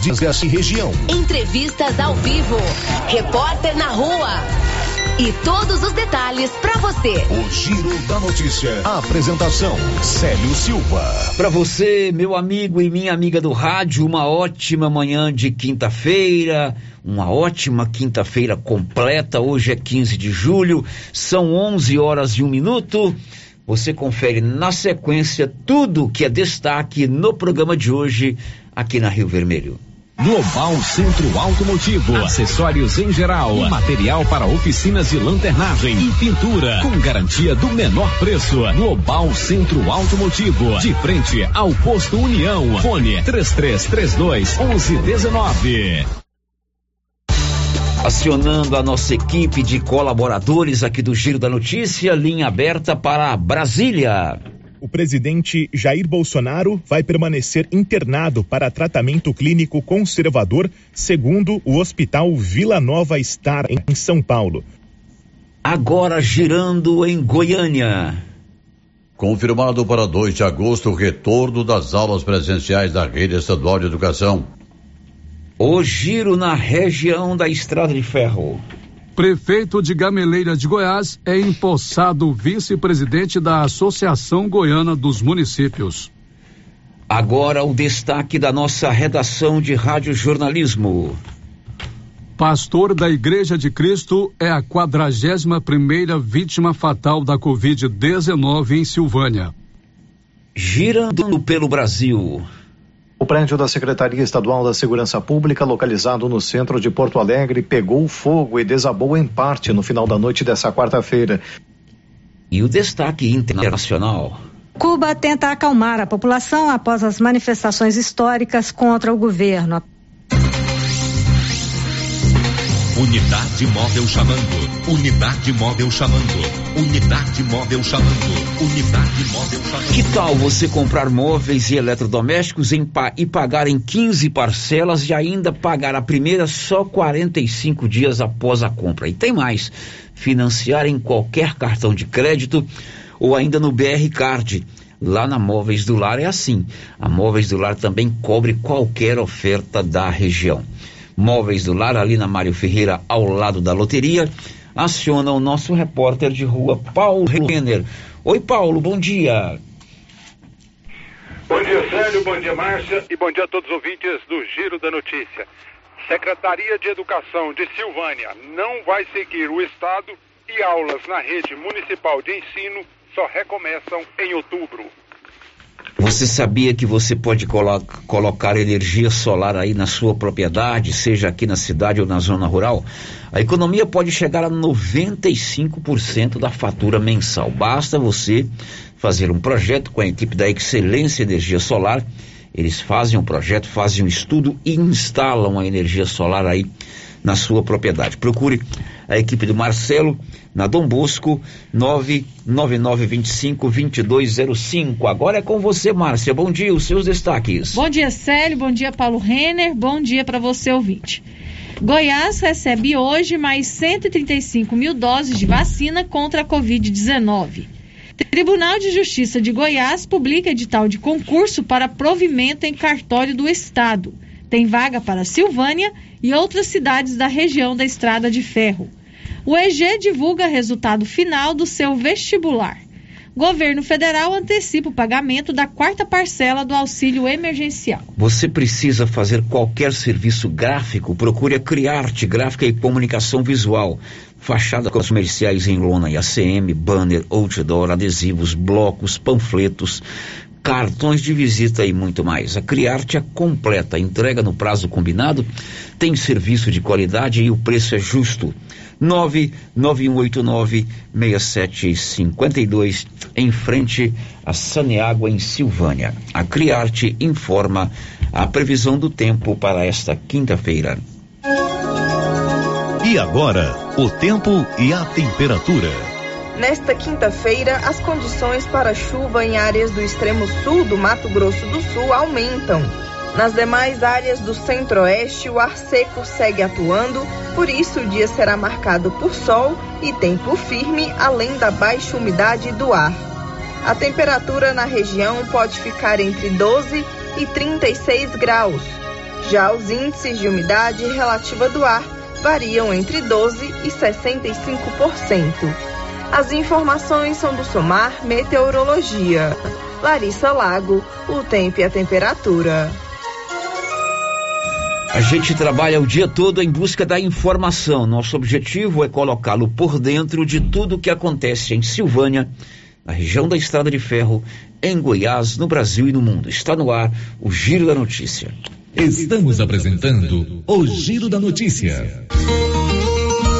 Desgaste região. Entrevistas ao vivo. Repórter na rua. E todos os detalhes para você. O Giro da Notícia. A apresentação: Célio Silva. Para você, meu amigo e minha amiga do rádio, uma ótima manhã de quinta-feira. Uma ótima quinta-feira completa. Hoje é 15 de julho. São 11 horas e um minuto. Você confere na sequência tudo que é destaque no programa de hoje aqui na Rio Vermelho. Global Centro Automotivo, acessórios em geral, material para oficinas de lanternagem e pintura, com garantia do menor preço. Global Centro Automotivo, de frente ao posto União. Fone 3332 1119. Acionando a nossa equipe de colaboradores aqui do Giro da Notícia, linha aberta para Brasília. O presidente Jair Bolsonaro vai permanecer internado para tratamento clínico conservador, segundo o Hospital Vila Nova Star, em São Paulo. Agora girando em Goiânia. Confirmado para 2 de agosto o retorno das aulas presenciais da rede estadual de educação. O giro na região da Estrada de Ferro. Prefeito de Gameleira de Goiás é empossado vice-presidente da Associação Goiana dos Municípios. Agora o destaque da nossa redação de rádio jornalismo. Pastor da Igreja de Cristo é a 41 primeira vítima fatal da Covid-19 em Silvânia. Girando pelo Brasil. O prédio da Secretaria Estadual da Segurança Pública, localizado no centro de Porto Alegre, pegou fogo e desabou em parte no final da noite dessa quarta-feira. E o destaque internacional. Cuba tenta acalmar a população após as manifestações históricas contra o governo. Unidade móvel chamando. Unidade móvel chamando. Unidade móvel chamando. Unidade móvel chamando. Que tal você comprar móveis e eletrodomésticos em pa e pagar em 15 parcelas e ainda pagar a primeira só 45 dias após a compra? E tem mais: financiar em qualquer cartão de crédito ou ainda no BR Card. Lá na Móveis do Lar é assim. A Móveis do Lar também cobre qualquer oferta da região. Móveis do Lar, ali na Mário Ferreira, ao lado da loteria, aciona o nosso repórter de rua, Paulo Renner. Oi, Paulo, bom dia. Bom dia, Célio, bom dia, Márcia, e bom dia a todos os ouvintes do Giro da Notícia. Secretaria de Educação de Silvânia não vai seguir o Estado e aulas na rede municipal de ensino só recomeçam em outubro. Você sabia que você pode colo colocar energia solar aí na sua propriedade, seja aqui na cidade ou na zona rural? A economia pode chegar a 95% da fatura mensal. Basta você fazer um projeto com a equipe da Excelência Energia Solar. Eles fazem um projeto, fazem um estudo e instalam a energia solar aí na sua propriedade. Procure a equipe do Marcelo na Dom Bosco 999252205. Agora é com você, Márcia. Bom dia, os seus destaques. Bom dia, Célio. Bom dia, Paulo Renner. Bom dia para você, ouvinte. Goiás recebe hoje mais 135 mil doses de vacina contra a Covid-19. Tribunal de Justiça de Goiás publica edital de concurso para provimento em cartório do Estado. Tem vaga para Silvânia e outras cidades da região da Estrada de Ferro. O EG divulga resultado final do seu vestibular. Governo federal antecipa o pagamento da quarta parcela do auxílio emergencial. Você precisa fazer qualquer serviço gráfico? Procure a Criarte Gráfica e Comunicação Visual. Fachada comerciais em lona e ACM, banner, outdoor, adesivos, blocos, panfletos, cartões de visita e muito mais. A Criarte é completa, entrega no prazo combinado, tem serviço de qualidade e o preço é justo. 991896752 em frente a Saneágua em Silvânia. A Criarte informa a previsão do tempo para esta quinta-feira. E agora, o tempo e a temperatura. Nesta quinta-feira, as condições para chuva em áreas do extremo sul do Mato Grosso do Sul aumentam. Nas demais áreas do centro-oeste, o ar seco segue atuando, por isso o dia será marcado por sol e tempo firme, além da baixa umidade do ar. A temperatura na região pode ficar entre 12 e 36 graus. Já os índices de umidade relativa do ar variam entre 12% e 65%. As informações são do Somar Meteorologia. Larissa Lago, o tempo e a temperatura. A gente trabalha o dia todo em busca da informação. Nosso objetivo é colocá-lo por dentro de tudo o que acontece em Silvânia, na região da Estrada de Ferro, em Goiás, no Brasil e no mundo. Está no ar o Giro da Notícia. Estamos apresentando o Giro da Notícia.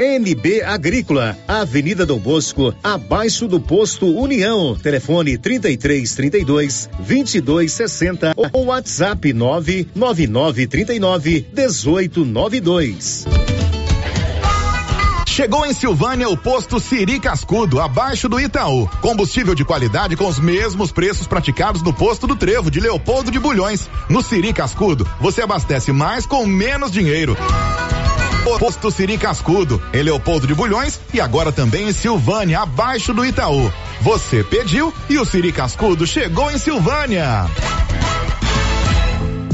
NB Agrícola, Avenida Dom Bosco, abaixo do posto União. Telefone 33 32 22 60 ou WhatsApp 999 39 18 92. Chegou em Silvânia o posto Siri Cascudo, abaixo do Itaú. Combustível de qualidade com os mesmos preços praticados no posto do Trevo de Leopoldo de Bulhões. No Siri Cascudo, você abastece mais com menos dinheiro. Posto Siri Cascudo, em Leopoldo de Bulhões e agora também em Silvânia, abaixo do Itaú. Você pediu e o Siri Cascudo chegou em Silvânia.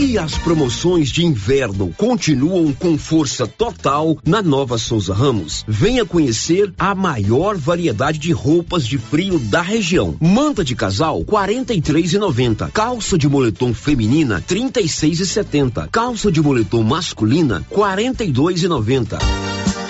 E as promoções de inverno continuam com força total na Nova Souza Ramos. Venha conhecer a maior variedade de roupas de frio da região. Manta de casal 43,90. Calça de moletom feminina 36,70. Calça de moletom masculina 42,90. E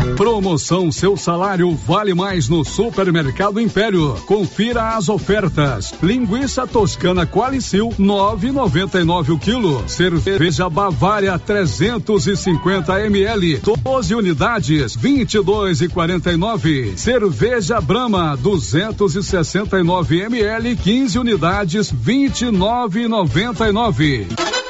Promoção Seu Salário Vale Mais no Supermercado Império. Confira as ofertas. Linguiça toscana Qualicil 9,99 o quilo. Cerveja Bavária 350 ml 12 unidades, 22 e 49. Cerveja Brahma, 269 ml, 15 unidades, 29 e 99.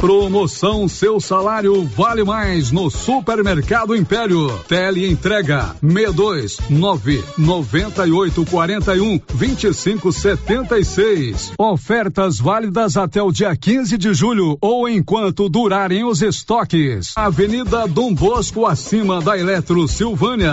Promoção Seu Salário Vale Mais no Supermercado Império. Tele entrega 62 9 98 41 25 76. Ofertas válidas até o dia 15 de julho ou enquanto durarem os estoques. Avenida Dom Bosco acima da Eletro Silvânia.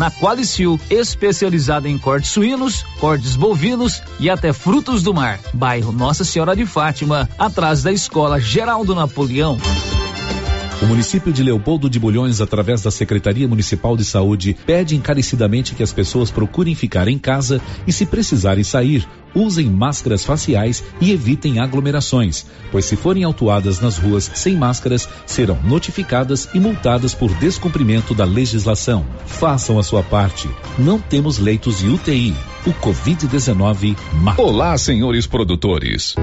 na Qualicil, especializada em cortes suínos, cortes bovinos e até frutos do mar. Bairro Nossa Senhora de Fátima, atrás da Escola Geraldo Napoleão. O município de Leopoldo de Bulhões, através da Secretaria Municipal de Saúde, pede encarecidamente que as pessoas procurem ficar em casa e, se precisarem sair, usem máscaras faciais e evitem aglomerações, pois se forem autuadas nas ruas sem máscaras, serão notificadas e multadas por descumprimento da legislação. Façam a sua parte. Não temos leitos de UTI. O Covid-19 mata. Olá, senhores produtores.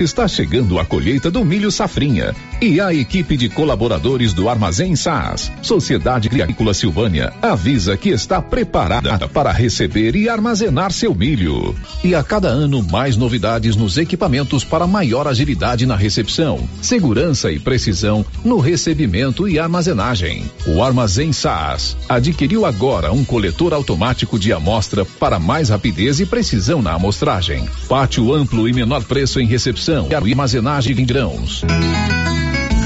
Está chegando a colheita do milho safrinha e a equipe de colaboradores do Armazém SAS, Sociedade Agrícola Silvânia, avisa que está preparada para receber e armazenar seu milho. E a cada ano mais novidades nos equipamentos para maior agilidade na recepção, segurança e precisão no recebimento e armazenagem. O Armazém SAS adquiriu agora um coletor automático de amostra para mais rapidez e precisão na amostragem. Pátio amplo e menor preço em recepção e armazenagem de grãos.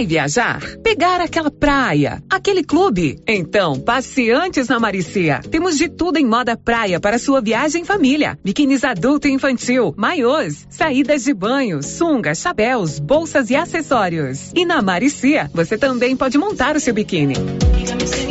Vai viajar? Pegar aquela praia, aquele clube? Então, passe antes na Maricia. Temos de tudo em moda praia para sua viagem em família. Biquínis adulto e infantil, maiôs, saídas de banho, sungas, chapéus, bolsas e acessórios. E na Maricia, você também pode montar o seu biquíni.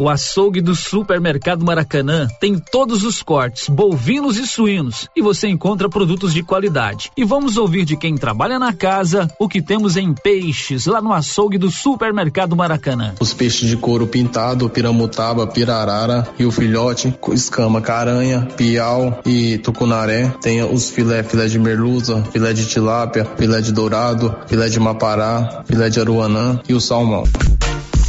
O açougue do Supermercado Maracanã tem todos os cortes, bovinos e suínos, e você encontra produtos de qualidade. E vamos ouvir de quem trabalha na casa o que temos em peixes lá no açougue do Supermercado Maracanã. Os peixes de couro pintado, piramutaba, pirarara e o filhote, escama, caranha, piau e tucunaré. Tem os filé, filé de merluza, filé de tilápia, filé de dourado, filé de mapará, filé de aruanã e o salmão.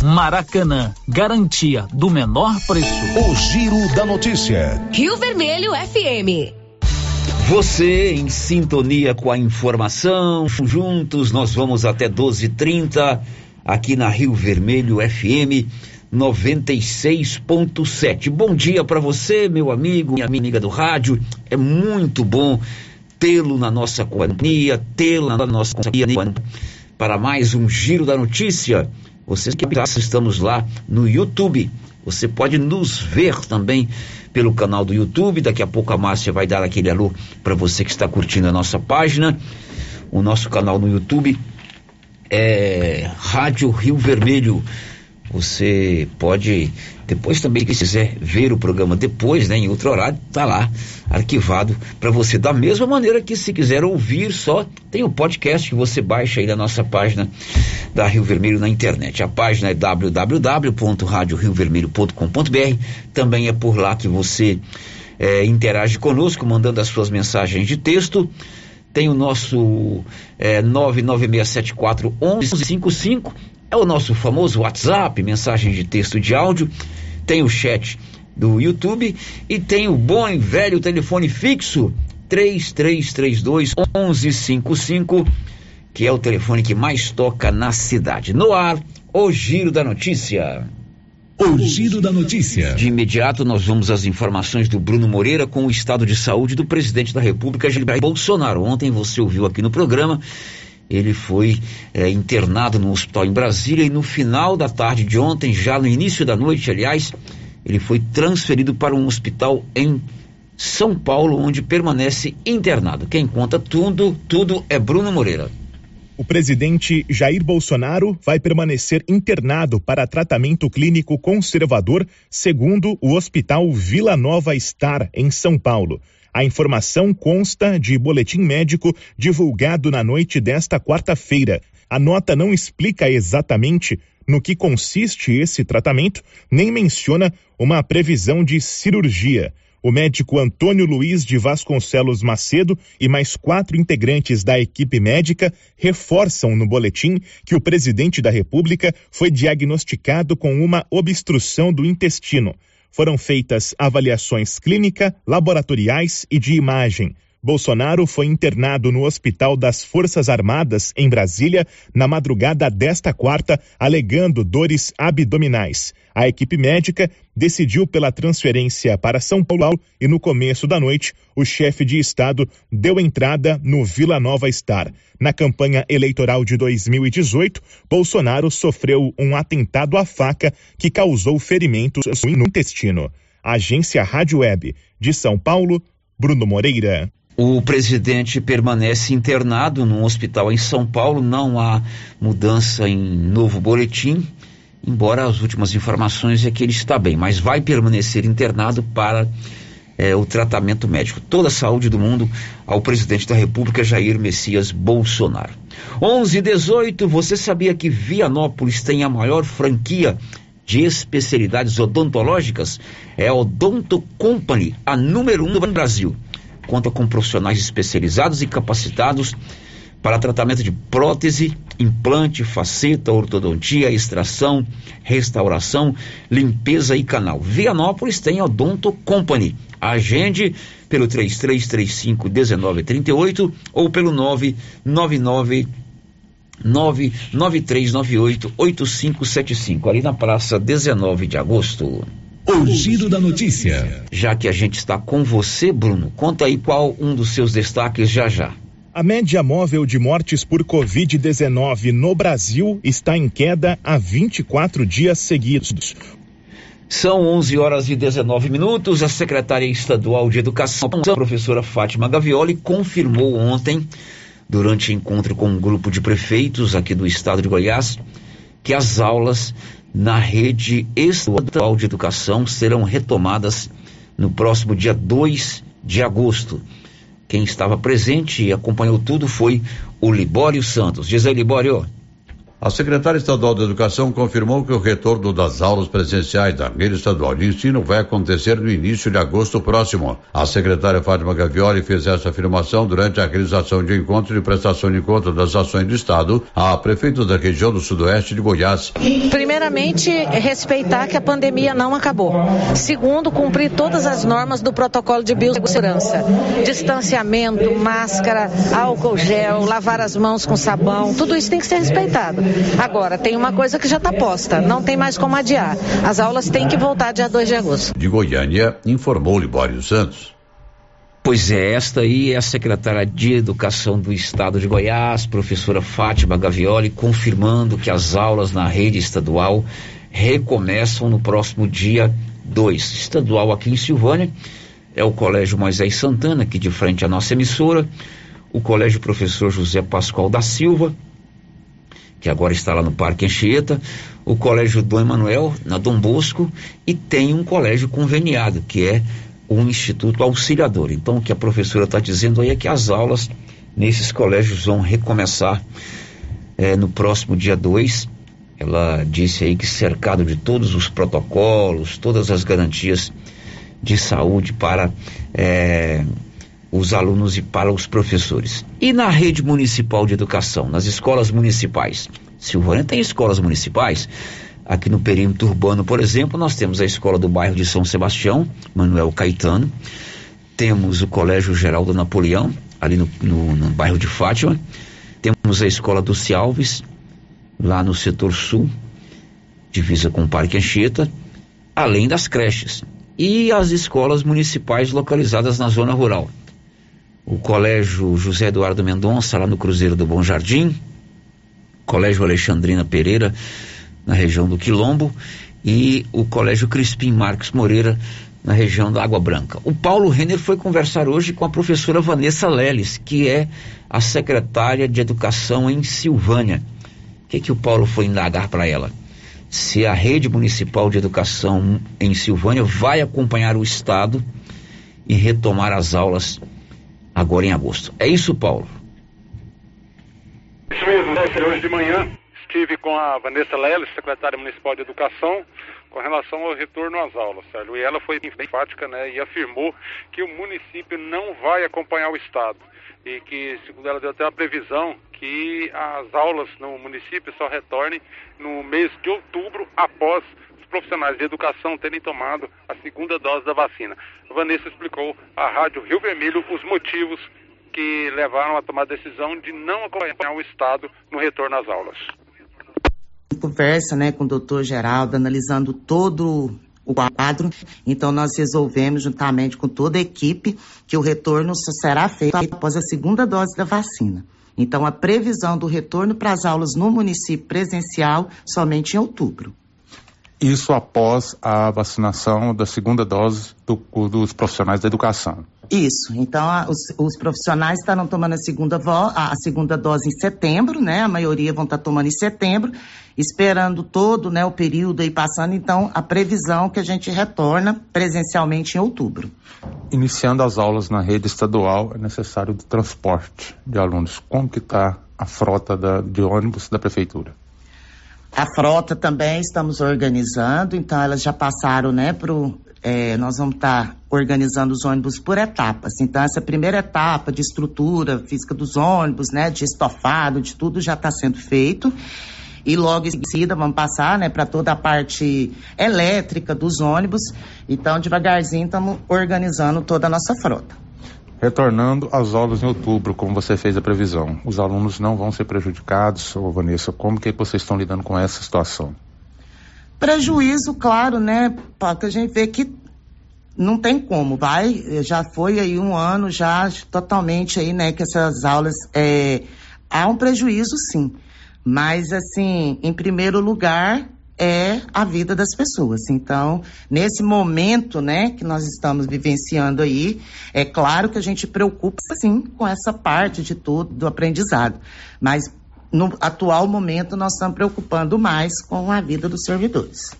Maracanã, garantia do menor preço. O Giro da Notícia. Rio Vermelho FM. Você em sintonia com a informação, juntos nós vamos até 12:30 aqui na Rio Vermelho FM 96.7. Bom dia para você, meu amigo, minha amiga do rádio. É muito bom tê-lo na nossa companhia, tê-lo na nossa companhia para mais um giro da notícia. Vocês que estamos lá no YouTube. Você pode nos ver também pelo canal do YouTube. Daqui a pouco a Márcia vai dar aquele alô para você que está curtindo a nossa página. O nosso canal no YouTube é Rádio Rio Vermelho. Você pode depois também, se quiser ver o programa depois, né, em outro horário, tá lá arquivado para você. Da mesma maneira que se quiser ouvir só, tem o podcast que você baixa aí na nossa página da Rio Vermelho na internet. A página é www.radioriovermelho.com.br. Também é por lá que você é, interage conosco, mandando as suas mensagens de texto. Tem o nosso é, 99674 1155 é o nosso famoso WhatsApp, mensagem de texto de áudio. Tem o chat do YouTube e tem o bom e velho telefone fixo 3332 1155, que é o telefone que mais toca na cidade. No ar, o Giro da Notícia. O Giro da Notícia. De imediato, nós vamos às informações do Bruno Moreira com o estado de saúde do presidente da República, Jair Bolsonaro. Ontem você ouviu aqui no programa ele foi é, internado no hospital em Brasília e no final da tarde de ontem, já no início da noite, aliás, ele foi transferido para um hospital em São Paulo, onde permanece internado. Quem conta tudo, tudo é Bruno Moreira. O presidente Jair Bolsonaro vai permanecer internado para tratamento clínico conservador, segundo o Hospital Vila Nova Star, em São Paulo. A informação consta de boletim médico divulgado na noite desta quarta-feira. A nota não explica exatamente no que consiste esse tratamento, nem menciona uma previsão de cirurgia. O médico Antônio Luiz de Vasconcelos Macedo e mais quatro integrantes da equipe médica reforçam no boletim que o presidente da República foi diagnosticado com uma obstrução do intestino foram feitas avaliações clínica, laboratoriais e de imagem. Bolsonaro foi internado no Hospital das Forças Armadas, em Brasília, na madrugada desta quarta, alegando dores abdominais. A equipe médica decidiu pela transferência para São Paulo e no começo da noite, o chefe de Estado deu entrada no Vila Nova Star. Na campanha eleitoral de 2018, Bolsonaro sofreu um atentado à faca que causou ferimentos no intestino. Agência Rádio Web de São Paulo, Bruno Moreira. O presidente permanece internado num hospital em São Paulo, não há mudança em novo boletim embora as últimas informações é que ele está bem, mas vai permanecer internado para é, o tratamento médico. Toda a saúde do mundo ao presidente da República, Jair Messias Bolsonaro. 11 e 18, você sabia que Vianópolis tem a maior franquia de especialidades odontológicas? É a Odonto Company, a número um no Brasil. Conta com profissionais especializados e capacitados para tratamento de prótese, implante, faceta, ortodontia, extração, restauração, limpeza e canal. Vianópolis tem a Odonto Company. Agende pelo 3335 1938 ou pelo 999 99398 8575, ali na praça 19 de agosto. O giro da notícia. Já que a gente está com você, Bruno, conta aí qual um dos seus destaques já já. A média móvel de mortes por Covid-19 no Brasil está em queda há 24 dias seguidos. São 11 horas e 19 minutos. A secretária estadual de Educação, a professora Fátima Gavioli, confirmou ontem, durante encontro com um grupo de prefeitos aqui do estado de Goiás, que as aulas na rede estadual de educação serão retomadas no próximo dia 2 de agosto. Quem estava presente e acompanhou tudo foi o Libório Santos. Diz aí, Libório. A secretária estadual de Educação confirmou que o retorno das aulas presenciais da rede estadual de ensino vai acontecer no início de agosto próximo. A secretária Fátima Gavioli fez essa afirmação durante a realização de encontro de prestação de conta das ações do Estado a prefeitos da região do sudoeste de Goiás. Primeiramente, respeitar que a pandemia não acabou. Segundo, cumprir todas as normas do protocolo de biossegurança. Distanciamento, máscara, álcool gel, lavar as mãos com sabão, tudo isso tem que ser respeitado. Agora, tem uma coisa que já está posta, não tem mais como adiar. As aulas têm que voltar dia 2 de agosto. De Goiânia, informou Libório Santos. Pois é, esta aí é a secretária de Educação do Estado de Goiás, professora Fátima Gavioli, confirmando que as aulas na rede estadual recomeçam no próximo dia 2. Estadual aqui em Silvânia é o Colégio Moisés Santana, aqui de frente à nossa emissora, o Colégio Professor José Pascoal da Silva, que agora está lá no Parque Anchieta, o Colégio Dom Emanuel, na Dom Bosco, e tem um colégio conveniado, que é o Instituto Auxiliador. Então, o que a professora está dizendo aí é que as aulas nesses colégios vão recomeçar é, no próximo dia 2. Ela disse aí que cercado de todos os protocolos, todas as garantias de saúde para é, os alunos e para os professores. E na rede municipal de educação, nas escolas municipais? Silvânia tem escolas municipais. Aqui no perímetro urbano, por exemplo, nós temos a escola do bairro de São Sebastião, Manuel Caetano. Temos o Colégio Geraldo Napoleão, ali no, no, no bairro de Fátima. Temos a escola do Cialves, lá no setor sul, divisa com o Parque Anchieta, além das creches. E as escolas municipais localizadas na zona rural o Colégio José Eduardo Mendonça, lá no Cruzeiro do Bom Jardim, Colégio Alexandrina Pereira, na região do Quilombo, e o Colégio Crispim Marques Moreira, na região da Água Branca. O Paulo Renner foi conversar hoje com a professora Vanessa Leles, que é a secretária de Educação em Silvânia. O que, que o Paulo foi indagar para ela? Se a rede municipal de educação em Silvânia vai acompanhar o Estado e retomar as aulas agora em agosto. É isso, Paulo? Isso mesmo, né? Hoje de manhã estive com a Vanessa Leles, secretária municipal de Educação, com relação ao retorno às aulas, Sérgio. E ela foi bem enfática, né? E afirmou que o município não vai acompanhar o Estado. E que, segundo ela, deu até uma previsão que as aulas no município só retornem no mês de outubro, após profissionais de educação terem tomado a segunda dose da vacina. Vanessa explicou à Rádio Rio Vermelho os motivos que levaram a tomar a decisão de não acompanhar o Estado no retorno às aulas. Conversa né, com o doutor Geraldo, analisando todo o quadro. Então, nós resolvemos, juntamente com toda a equipe, que o retorno será feito após a segunda dose da vacina. Então, a previsão do retorno para as aulas no município presencial somente em outubro. Isso após a vacinação da segunda dose do, dos profissionais da educação. Isso. Então, a, os, os, profissionais estarão tomando a segunda, vo, a, a, segunda dose em setembro, né? A maioria vão estar tomando em setembro, esperando todo né, o período aí passando. Então, a previsão que a gente retorna presencialmente em outubro. Iniciando as aulas na rede estadual, é necessário o transporte de alunos. Como que está a frota da, de ônibus da prefeitura? A frota também estamos organizando, então elas já passaram, né, pro, é, nós vamos estar tá organizando os ônibus por etapas. Então, essa primeira etapa de estrutura física dos ônibus, né, de estofado, de tudo já está sendo feito. E logo em seguida vamos passar, né, para toda a parte elétrica dos ônibus. Então, devagarzinho estamos organizando toda a nossa frota. Retornando às aulas em outubro, como você fez a previsão, os alunos não vão ser prejudicados, ô Vanessa, como que vocês estão lidando com essa situação? Prejuízo, claro, né, porque a gente vê que não tem como, vai, já foi aí um ano já totalmente aí, né, que essas aulas, é, há um prejuízo sim, mas assim, em primeiro lugar, é a vida das pessoas. Então, nesse momento, né, que nós estamos vivenciando aí, é claro que a gente preocupa sim com essa parte de tudo do aprendizado, mas no atual momento nós estamos preocupando mais com a vida dos servidores.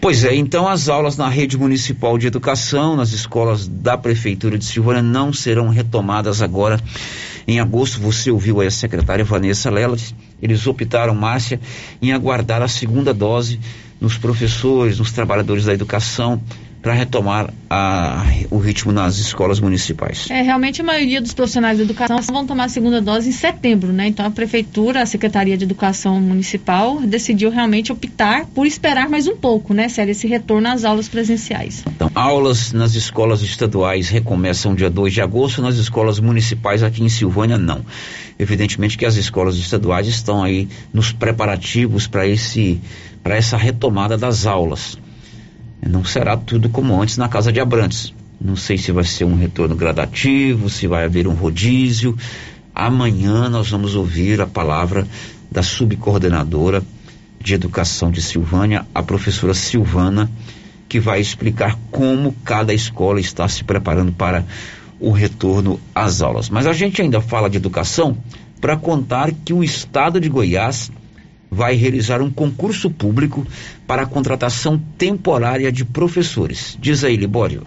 Pois é, então as aulas na rede municipal de educação, nas escolas da Prefeitura de Silvânia, não serão retomadas agora em agosto. Você ouviu aí a secretária Vanessa Lela Eles optaram, Márcia, em aguardar a segunda dose nos professores, nos trabalhadores da educação, para retomar a, o ritmo nas escolas municipais. É, realmente a maioria dos profissionais de educação vão tomar a segunda dose em setembro, né? Então a prefeitura, a Secretaria de Educação Municipal decidiu realmente optar por esperar mais um pouco, né, Célia, esse retorno às aulas presenciais. Então, aulas nas escolas estaduais recomeçam dia 2 de agosto, nas escolas municipais aqui em Silvânia não. Evidentemente que as escolas estaduais estão aí nos preparativos para esse para essa retomada das aulas. Não será tudo como antes na casa de Abrantes. Não sei se vai ser um retorno gradativo, se vai haver um rodízio. Amanhã nós vamos ouvir a palavra da subcoordenadora de educação de Silvânia, a professora Silvana, que vai explicar como cada escola está se preparando para o retorno às aulas. Mas a gente ainda fala de educação para contar que o estado de Goiás vai realizar um concurso público para a contratação temporária de professores. Diz aí, Libório.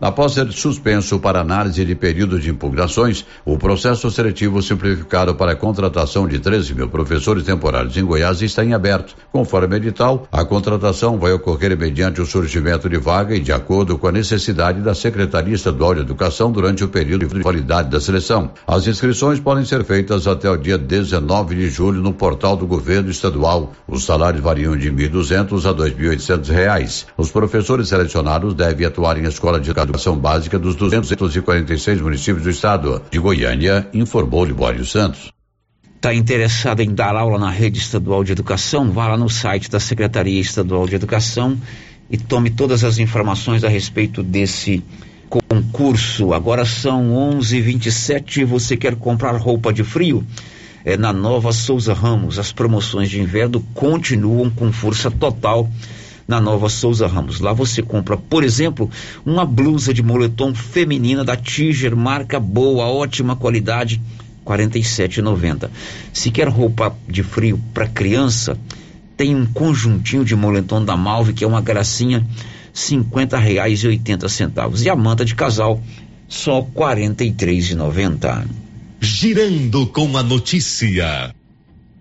Após ser suspenso para análise de período de impugnações, o processo seletivo simplificado para a contratação de 13 mil professores temporários em Goiás está em aberto. Conforme edital, a contratação vai ocorrer mediante o surgimento de vaga e de acordo com a necessidade da Secretaria Estadual de Educação durante o período de validade da seleção. As inscrições podem ser feitas até o dia 19 de julho no portal do governo estadual. Os salários variam de R$ 1.200 a 2.800 reais. Os professores selecionados devem atuar em escola de educação educação básica dos 246 municípios do estado. De Goiânia, informou Libório Santos. Está interessado em dar aula na rede estadual de educação? Vá lá no site da Secretaria Estadual de Educação e tome todas as informações a respeito desse concurso. Agora são 11:27. Você quer comprar roupa de frio? É na Nova Souza Ramos. As promoções de inverno continuam com força total na Nova Souza Ramos. Lá você compra, por exemplo, uma blusa de moletom feminina da Tiger, marca boa, ótima qualidade, R$ 47,90. Se quer roupa de frio para criança, tem um conjuntinho de moletom da Malve que é uma gracinha, R$ 50,80. E a manta de casal, só R$ 43,90. Girando com a notícia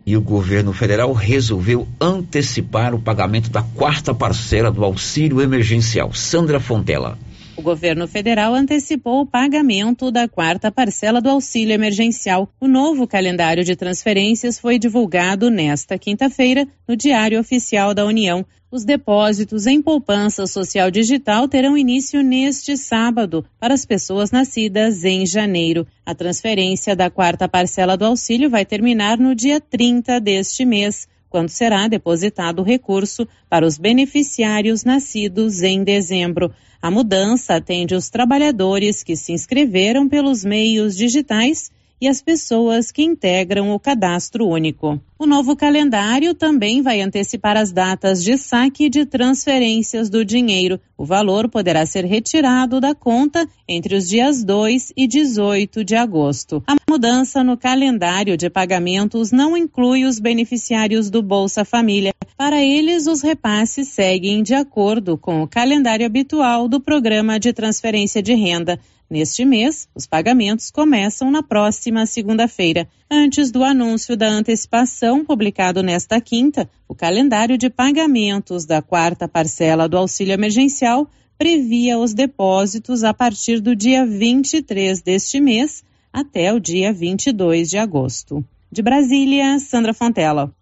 e o governo federal resolveu antecipar o pagamento da quarta parcela do auxílio emergencial. Sandra Fontela. O governo federal antecipou o pagamento da quarta parcela do auxílio emergencial. O novo calendário de transferências foi divulgado nesta quinta-feira no Diário Oficial da União. Os depósitos em poupança social digital terão início neste sábado para as pessoas nascidas em janeiro. A transferência da quarta parcela do auxílio vai terminar no dia 30 deste mês, quando será depositado o recurso para os beneficiários nascidos em dezembro. A mudança atende os trabalhadores que se inscreveram pelos meios digitais e as pessoas que integram o cadastro único. O novo calendário também vai antecipar as datas de saque de transferências do dinheiro. O valor poderá ser retirado da conta entre os dias 2 e 18 de agosto. A mudança no calendário de pagamentos não inclui os beneficiários do Bolsa Família. Para eles, os repasses seguem de acordo com o calendário habitual do Programa de Transferência de Renda. Neste mês, os pagamentos começam na próxima segunda-feira. Antes do anúncio da antecipação, publicado nesta quinta, o calendário de pagamentos da quarta parcela do auxílio emergencial previa os depósitos a partir do dia 23 deste mês até o dia 22 de agosto. De Brasília, Sandra Fontela.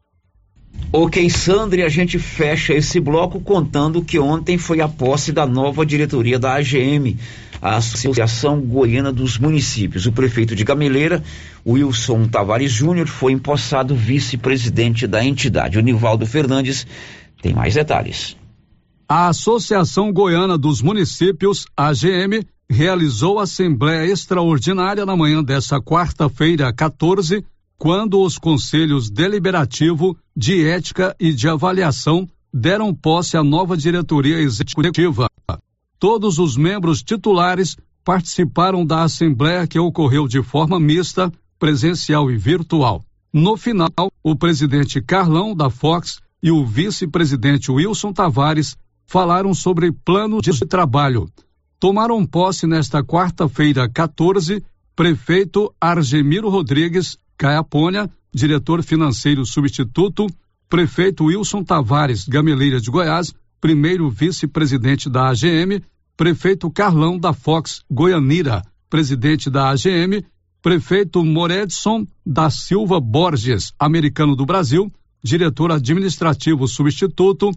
Ok, Sandra, a gente fecha esse bloco contando que ontem foi a posse da nova diretoria da AGM a Associação Goiana dos Municípios. O prefeito de Gameleira, Wilson Tavares Júnior, foi empossado vice-presidente da entidade. O Nivaldo Fernandes tem mais detalhes. A Associação Goiana dos Municípios, AGM, realizou assembleia extraordinária na manhã desta quarta-feira, 14, quando os conselhos deliberativo, de ética e de avaliação deram posse à nova diretoria executiva. Todos os membros titulares participaram da assembleia que ocorreu de forma mista, presencial e virtual. No final, o presidente Carlão da Fox e o vice-presidente Wilson Tavares falaram sobre plano de trabalho. Tomaram posse nesta quarta-feira, 14, prefeito Argemiro Rodrigues Caiapônia, diretor financeiro substituto, prefeito Wilson Tavares Gameleira de Goiás, primeiro vice-presidente da AGM, prefeito Carlão da Fox Goianira, presidente da AGM, prefeito Moredson da Silva Borges, americano do Brasil, diretor administrativo substituto,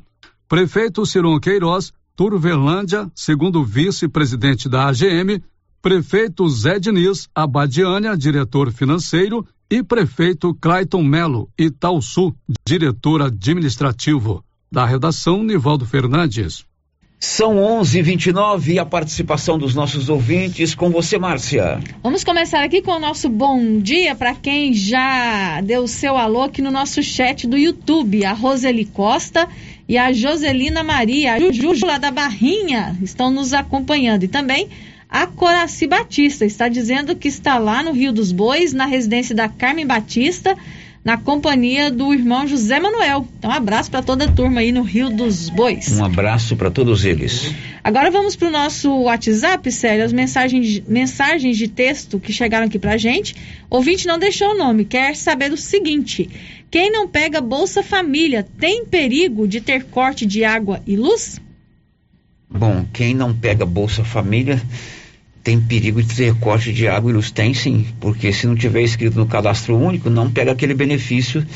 prefeito Ciron Queiroz, Turvelândia, segundo vice-presidente da AGM, prefeito Zé Diniz Abadiânia, diretor financeiro, e prefeito Clayton Melo Itaúsu, diretor administrativo. Da redação, Nivaldo Fernandes. São 11:29 e a participação dos nossos ouvintes com você, Márcia. Vamos começar aqui com o nosso bom dia para quem já deu seu alô aqui no nosso chat do YouTube. A Roseli Costa e a Joselina Maria, a Juju lá da Barrinha, estão nos acompanhando. E também a Coraci Batista está dizendo que está lá no Rio dos Bois, na residência da Carmen Batista na companhia do irmão José Manuel. Então, um abraço para toda a turma aí no Rio dos Bois. Um abraço para todos eles. Agora vamos para o nosso WhatsApp, sério, as mensagens, mensagens de texto que chegaram aqui para a gente. Ouvinte não deixou o nome, quer saber o seguinte: quem não pega Bolsa Família tem perigo de ter corte de água e luz? Bom, quem não pega Bolsa Família tem perigo de ter corte de água e luz? Tem sim, porque se não tiver escrito no cadastro único, não pega aquele benefício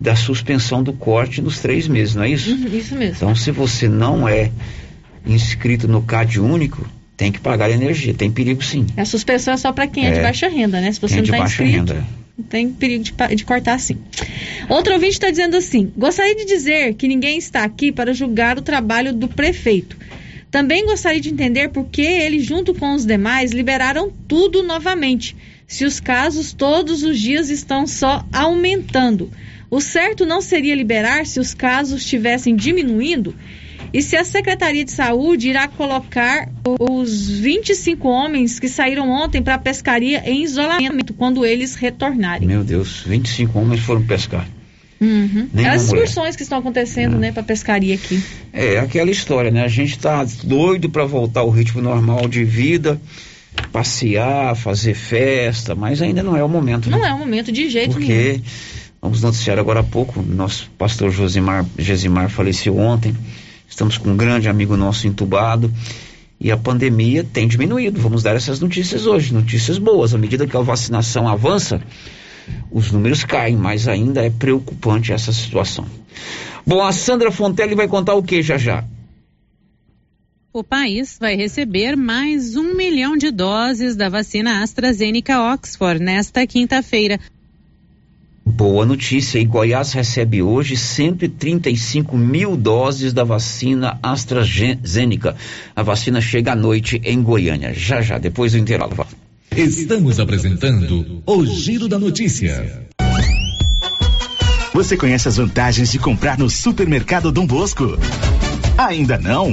da suspensão do corte nos três meses, não é isso? Uhum, isso mesmo. Então, se você não é inscrito no CAD único, tem que pagar energia, tem perigo sim. A suspensão é só para quem é, é, de baixa renda, né? Se você quem não está inscrito, renda. tem perigo de, de cortar sim. Outro ouvinte está dizendo assim: gostaria de dizer que ninguém está aqui para julgar o trabalho do prefeito também gostaria de entender por que ele, junto com os demais, liberaram tudo novamente, se os casos todos os dias estão só aumentando. O certo não seria liberar se os casos estivessem diminuindo? E se a Secretaria de Saúde irá colocar os 25 homens que saíram ontem para a pescaria em isolamento quando eles retornarem? Meu Deus, 25 homens foram pescar. Uhum. As excursões que estão acontecendo, é. né, para pescaria aqui. É aquela história, né? A gente está doido para voltar ao ritmo normal de vida, passear, fazer festa, mas ainda não é o momento. Não né? é o momento de jeito Porque, nenhum. Porque vamos noticiar agora há pouco, nosso pastor Josimar, Gesimar faleceu ontem. Estamos com um grande amigo nosso entubado e a pandemia tem diminuído. Vamos dar essas notícias hoje, notícias boas. À medida que a vacinação avança, os números caem, mas ainda é preocupante essa situação. Bom, a Sandra Fontelli vai contar o que já já? O país vai receber mais um milhão de doses da vacina AstraZeneca Oxford nesta quinta-feira. Boa notícia, e Goiás recebe hoje 135 mil doses da vacina AstraZeneca. A vacina chega à noite em Goiânia. Já já, depois do intervalo. Estamos apresentando o Giro da Notícia. Você conhece as vantagens de comprar no supermercado Dom Bosco? Ainda não?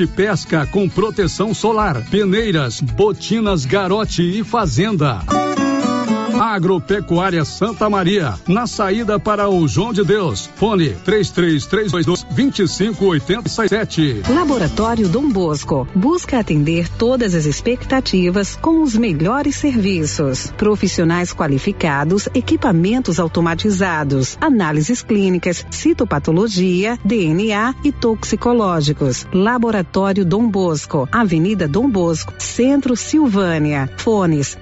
pesca com proteção solar, peneiras, botinas, garote e fazenda. Agropecuária Santa Maria, na saída para o João de Deus. Fone 3332 2587. Laboratório Dom Bosco busca atender todas as expectativas com os melhores serviços. Profissionais qualificados, equipamentos automatizados, análises clínicas, citopatologia, DNA e toxicológicos. Laboratório Dom Bosco, Avenida Dom Bosco, Centro Silvânia. Fones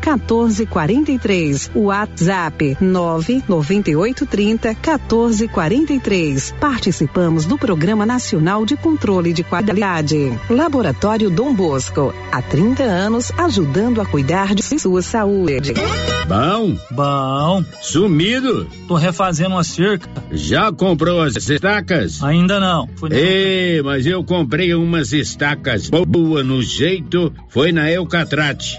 33 32 32 1443. WhatsApp 99830 1443. Participamos do Programa Nacional de Controle de Qualidade. Laboratório Dom Bosco. Há 30 anos ajudando a cuidar de sua saúde. Bom? Bom. Sumido? Tô refazendo uma cerca. Já comprou as estacas? Ainda não. Ei, mas eu comprei umas estacas boas no jeito, foi na Eucatrate.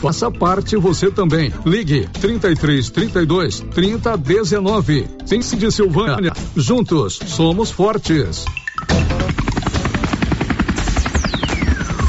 Faça parte você também. Ligue 33 32 30 19. Sense de Silvânia. Juntos somos fortes.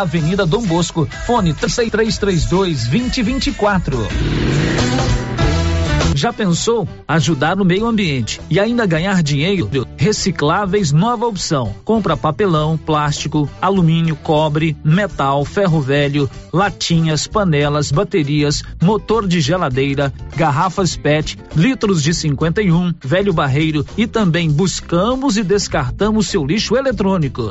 Avenida Dom Bosco, fone 3332 2024. Já pensou ajudar no meio ambiente e ainda ganhar dinheiro? Recicláveis nova opção. Compra papelão, plástico, alumínio, cobre, metal, ferro velho, latinhas, panelas, baterias, motor de geladeira, garrafas PET, litros de 51, velho barreiro e também buscamos e descartamos seu lixo eletrônico.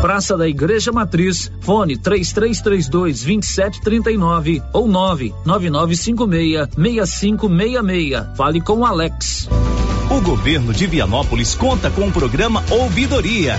Praça da Igreja Matriz, fone 3332 2739 ou 99956 6566. Fale com Alex. O governo de Vianópolis conta com o programa Ouvidoria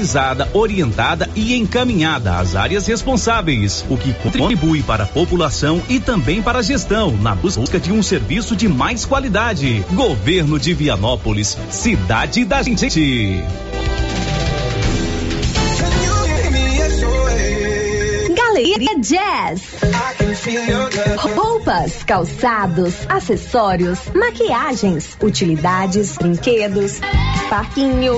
orientada e encaminhada às áreas responsáveis, o que contribui para a população e também para a gestão na busca de um serviço de mais qualidade. Governo de Vianópolis, cidade da gente. Galeria Jazz. Roupas, calçados, acessórios, maquiagens, utilidades, brinquedos, parquinho.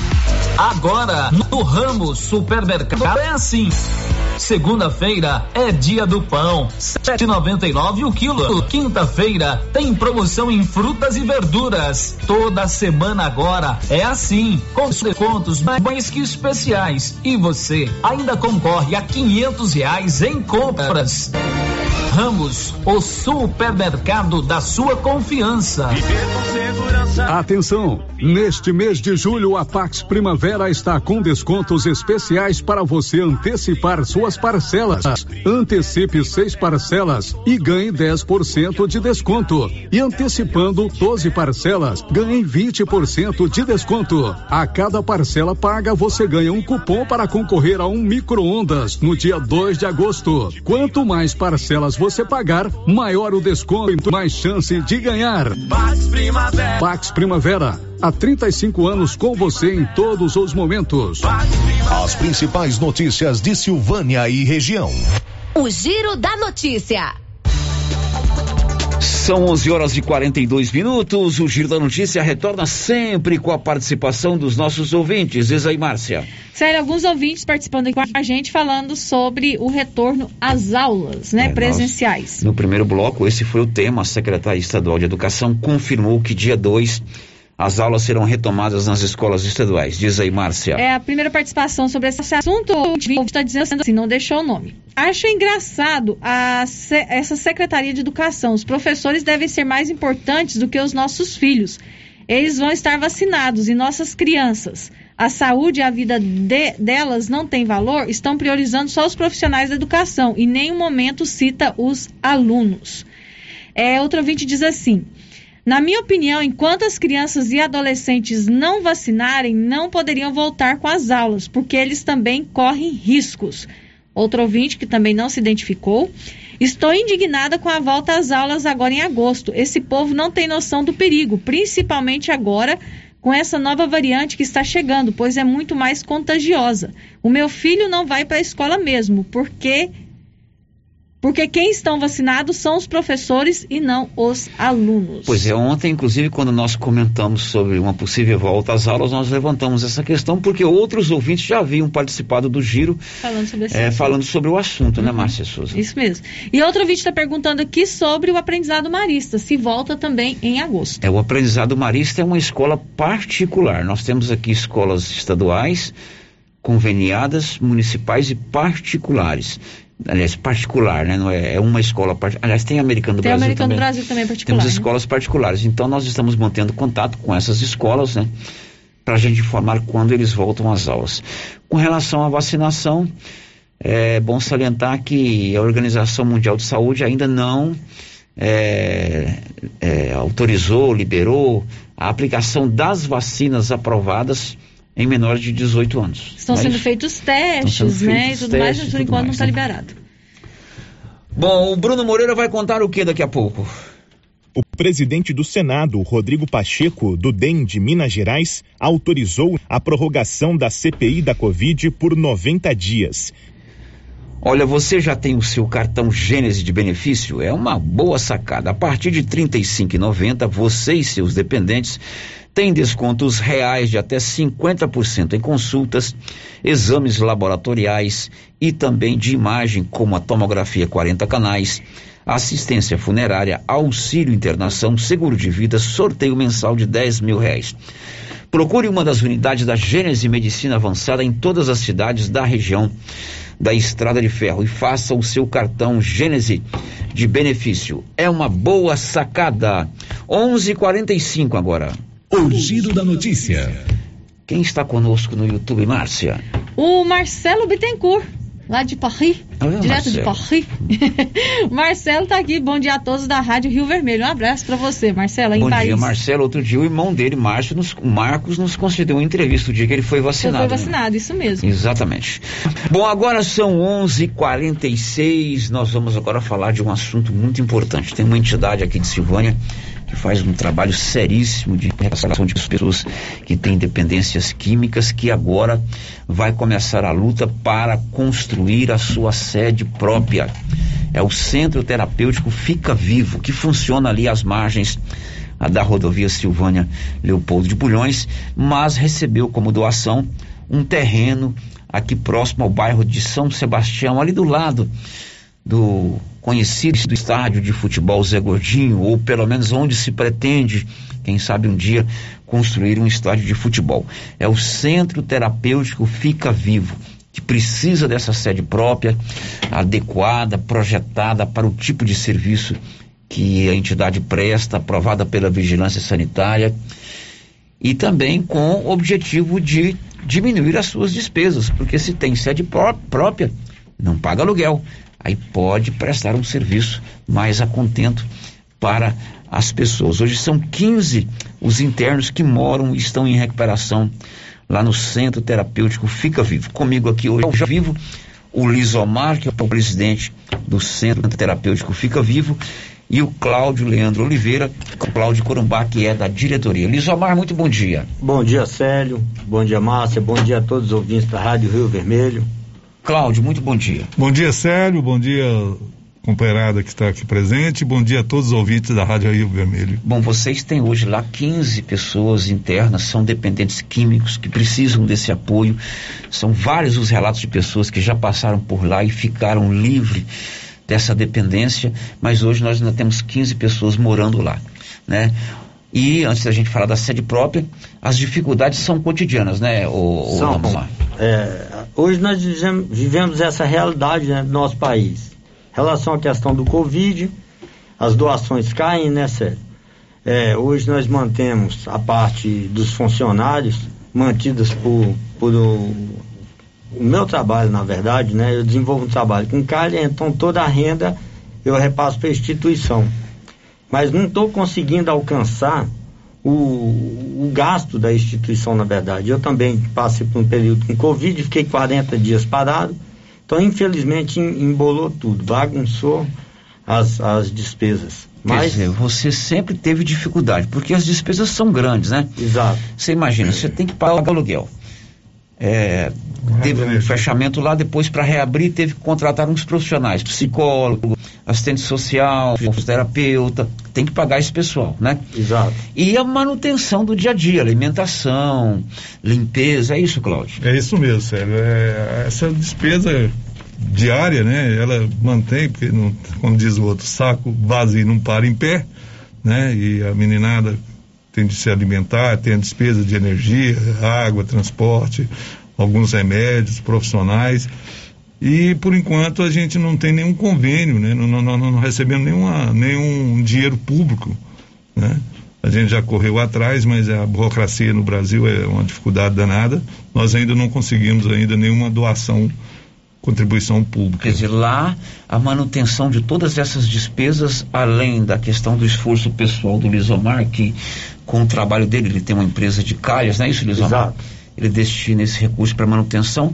Agora, no ramo supermercado é assim. Segunda-feira é dia do pão, sete noventa e nove o quilo. Quinta-feira tem promoção em frutas e verduras. Toda semana agora é assim, com descontos mais que especiais. E você ainda concorre a quinhentos reais em compras. Ramos, o supermercado da sua confiança. Atenção! Neste mês de julho, a Pax Primavera está com descontos especiais para você antecipar suas parcelas. Antecipe seis parcelas e ganhe 10% de desconto. E antecipando 12 parcelas, ganhe 20% de desconto. A cada parcela paga, você ganha um cupom para concorrer a um micro-ondas no dia 2 de agosto. Quanto mais parcelas você pagar, maior o desconto e mais chance de ganhar. Pax Primavera. Pax Primavera. Há 35 anos com você em todos os momentos. As principais notícias de Silvânia e região. O Giro da Notícia. São 11 horas e 42 minutos. O Giro da Notícia retorna sempre com a participação dos nossos ouvintes. Diz aí, Márcia. Sério, alguns ouvintes participando aqui com a gente falando sobre o retorno às aulas, né, É, presenciais. nós, no primeiro bloco, esse foi o tema. A Secretaria Estadual de Educação confirmou que dia 2 as aulas serão retomadas nas escolas estaduais. Diz aí, Márcia. É a primeira participação sobre esse assunto. O está dizendo assim, não deixou o nome. Acho engraçado a essa Secretaria de Educação. Os professores devem ser mais importantes do que os nossos filhos. Eles vão estar vacinados e nossas crianças. A saúde e a vida de- delas não tem valor, estão priorizando só os profissionais da educação e em nenhum momento cita os alunos. É, outro ouvinte diz assim: na minha opinião, enquanto as crianças e adolescentes não vacinarem, não poderiam voltar com as aulas, porque eles também correm riscos. Outro ouvinte que também não se identificou. Estou indignada com a volta às aulas agora em agosto. Esse povo não tem noção do perigo, principalmente agora com essa nova variante que está chegando, pois é muito mais contagiosa. O meu filho não vai para a escola mesmo, porque porque quem estão vacinados são os professores e não os alunos. Pois é, ontem, inclusive, quando nós comentamos sobre uma possível volta às aulas, nós levantamos essa questão porque outros ouvintes já haviam participado do giro Falando sobre esse é, assunto. falando sobre o assunto, né, Márcia Souza? Isso mesmo. E outro vídeo está perguntando aqui sobre o aprendizado marista, se volta também em agosto. É, o aprendizado marista é uma escola particular. Nós temos aqui escolas estaduais, conveniadas, municipais e particulares. Aliás, particular, né? Não é, é uma escola particular. Aliás, tem americano do Tem Brasil americano do também. Brasil também particular. Temos né? escolas particulares. Então, nós estamos mantendo contato com essas escolas, né? Para a gente informar quando eles voltam às aulas. Com relação à vacinação, é bom salientar que a Organização Mundial de Saúde ainda não é, é, autorizou, liberou a aplicação das vacinas aprovadas em menores de 18 anos. Estão Não é sendo isso? feitos testes, sendo né? feitos E tudo mais, mas por enquanto não mais, está né? liberado. Bom, o Bruno Moreira vai contar o que daqui a pouco? O presidente do Senado, Rodrigo Pacheco, do DEM de Minas Gerais, autorizou a prorrogação da CPI da Covid por 90 dias. Olha, você já tem o seu cartão Gênese de benefício? É uma boa sacada. A partir de R$ 35,90, você e seus dependentes têm descontos reais de até 50% em consultas, exames laboratoriais e também de imagem, como a tomografia 40 canais, assistência funerária, auxílio internação, seguro de vida, sorteio mensal de 10 mil reais. Procure uma das unidades da Gênese Medicina Avançada em todas as cidades da região da Estrada de Ferro e faça o seu cartão Gênese de benefício. É uma boa sacada. 11:45 agora. O giro da notícia. Quem está conosco no YouTube, Márcia? O Marcelo Bittencourt, lá de Paris, Ah, direto de Marcelo. Paris. o Marcelo tá aqui, bom dia a todos da Rádio Rio Vermelho. Um abraço pra você, Marcelo, aí em Bom Paris. dia, Marcelo. Outro dia o irmão dele, Márcio, nos, Marcos, nos concedeu uma entrevista o dia que ele foi vacinado. foi né? vacinado, isso mesmo. Exatamente. Bom, agora são 11:46. Nós vamos agora falar de um assunto muito importante. Tem uma entidade aqui de Silvânia que faz um trabalho seríssimo de restauração de pessoas que têm dependências químicas, que agora vai começar a luta para construir a sua sede própria. É o Centro Terapêutico Fica Vivo, que funciona ali às margens da rodovia Silvânia Leopoldo de Bulhões, mas recebeu como doação um terreno aqui próximo ao bairro de São Sebastião, ali do lado do conhecido do estádio de futebol Zé Gordinho, ou pelo menos onde se pretende, quem sabe um dia, construir um estádio de futebol. É o Centro Terapêutico Fica Vivo, que precisa dessa sede própria, adequada, projetada para o tipo de serviço que a entidade presta, aprovada pela Vigilância Sanitária, e também com o objetivo de diminuir as suas despesas, porque se tem sede pró- própria, não paga aluguel, aí pode prestar um serviço mais a contento para as pessoas. Hoje são 15 os internos que moram e estão em recuperação lá no Centro Terapêutico Fica Vivo. Comigo aqui hoje ao vivo o Lisomar, que é o presidente do Centro Terapêutico Fica Vivo, e o Cláudio Leandro Oliveira, Cláudio Corumbá, que é da diretoria. Lisomar, muito bom dia. Bom dia, Célio. Bom dia, Márcia. Bom dia a todos os ouvintes da Rádio Rio Vermelho. Cláudio, muito bom dia. Bom dia, Célio. Bom dia, companheirada que está aqui presente. Bom dia a todos os ouvintes da Rádio Rio Vermelho. Bom, vocês têm hoje lá 15 pessoas internas, são dependentes químicos que precisam desse apoio. São vários os relatos de pessoas que já passaram por lá e ficaram livres dessa dependência, mas hoje nós ainda temos 15 pessoas morando lá, né? E antes da gente falar da sede própria, as dificuldades são cotidianas, né, o, São. Lisomar? É, hoje nós vivemos, essa realidade né, do nosso país. Em relação à questão do Covid, as doações caem, né, Célio? É, hoje nós mantemos a parte dos funcionários mantidas por, por o, o meu trabalho, na verdade, né? Eu desenvolvo um trabalho com calha, então toda a renda eu repasso para a instituição. Mas não estou conseguindo alcançar o, o gasto da instituição, na verdade. Eu também passei por um período com Covid, fiquei 40 dias parado. Então, infelizmente, em- embolou tudo, bagunçou as, as despesas. Quer Mas, dizer, você sempre teve dificuldade, porque as despesas são grandes, né? Exato. Você imagina, você tem que pagar o aluguel. É, teve um fechamento lá, depois para reabrir teve que contratar uns profissionais, psicólogo, assistente social, terapeuta, tem que pagar esse pessoal, né? Exato. E a manutenção do dia a dia, alimentação, limpeza, é isso, Cláudio? É isso mesmo, Célio. É, essa despesa diária, né? Ela mantém, porque, não, como diz o outro, saco vazio não para em pé, né? E a meninada tem de se alimentar, tem a despesa de energia, água, transporte, alguns remédios profissionais. E por enquanto a gente não tem nenhum convênio, né? não, não, não, não recebemos nenhuma, nenhum dinheiro público. Né? A gente já correu atrás, mas a burocracia no Brasil é uma dificuldade danada. Nós ainda não conseguimos ainda nenhuma doação, contribuição pública. Quer dizer, lá a manutenção de todas essas despesas, além da questão do esforço pessoal do Lisomar, que com o trabalho dele, ele tem uma empresa de calhas, não é isso, Lisomar? Exato. Ele destina esse recurso para manutenção.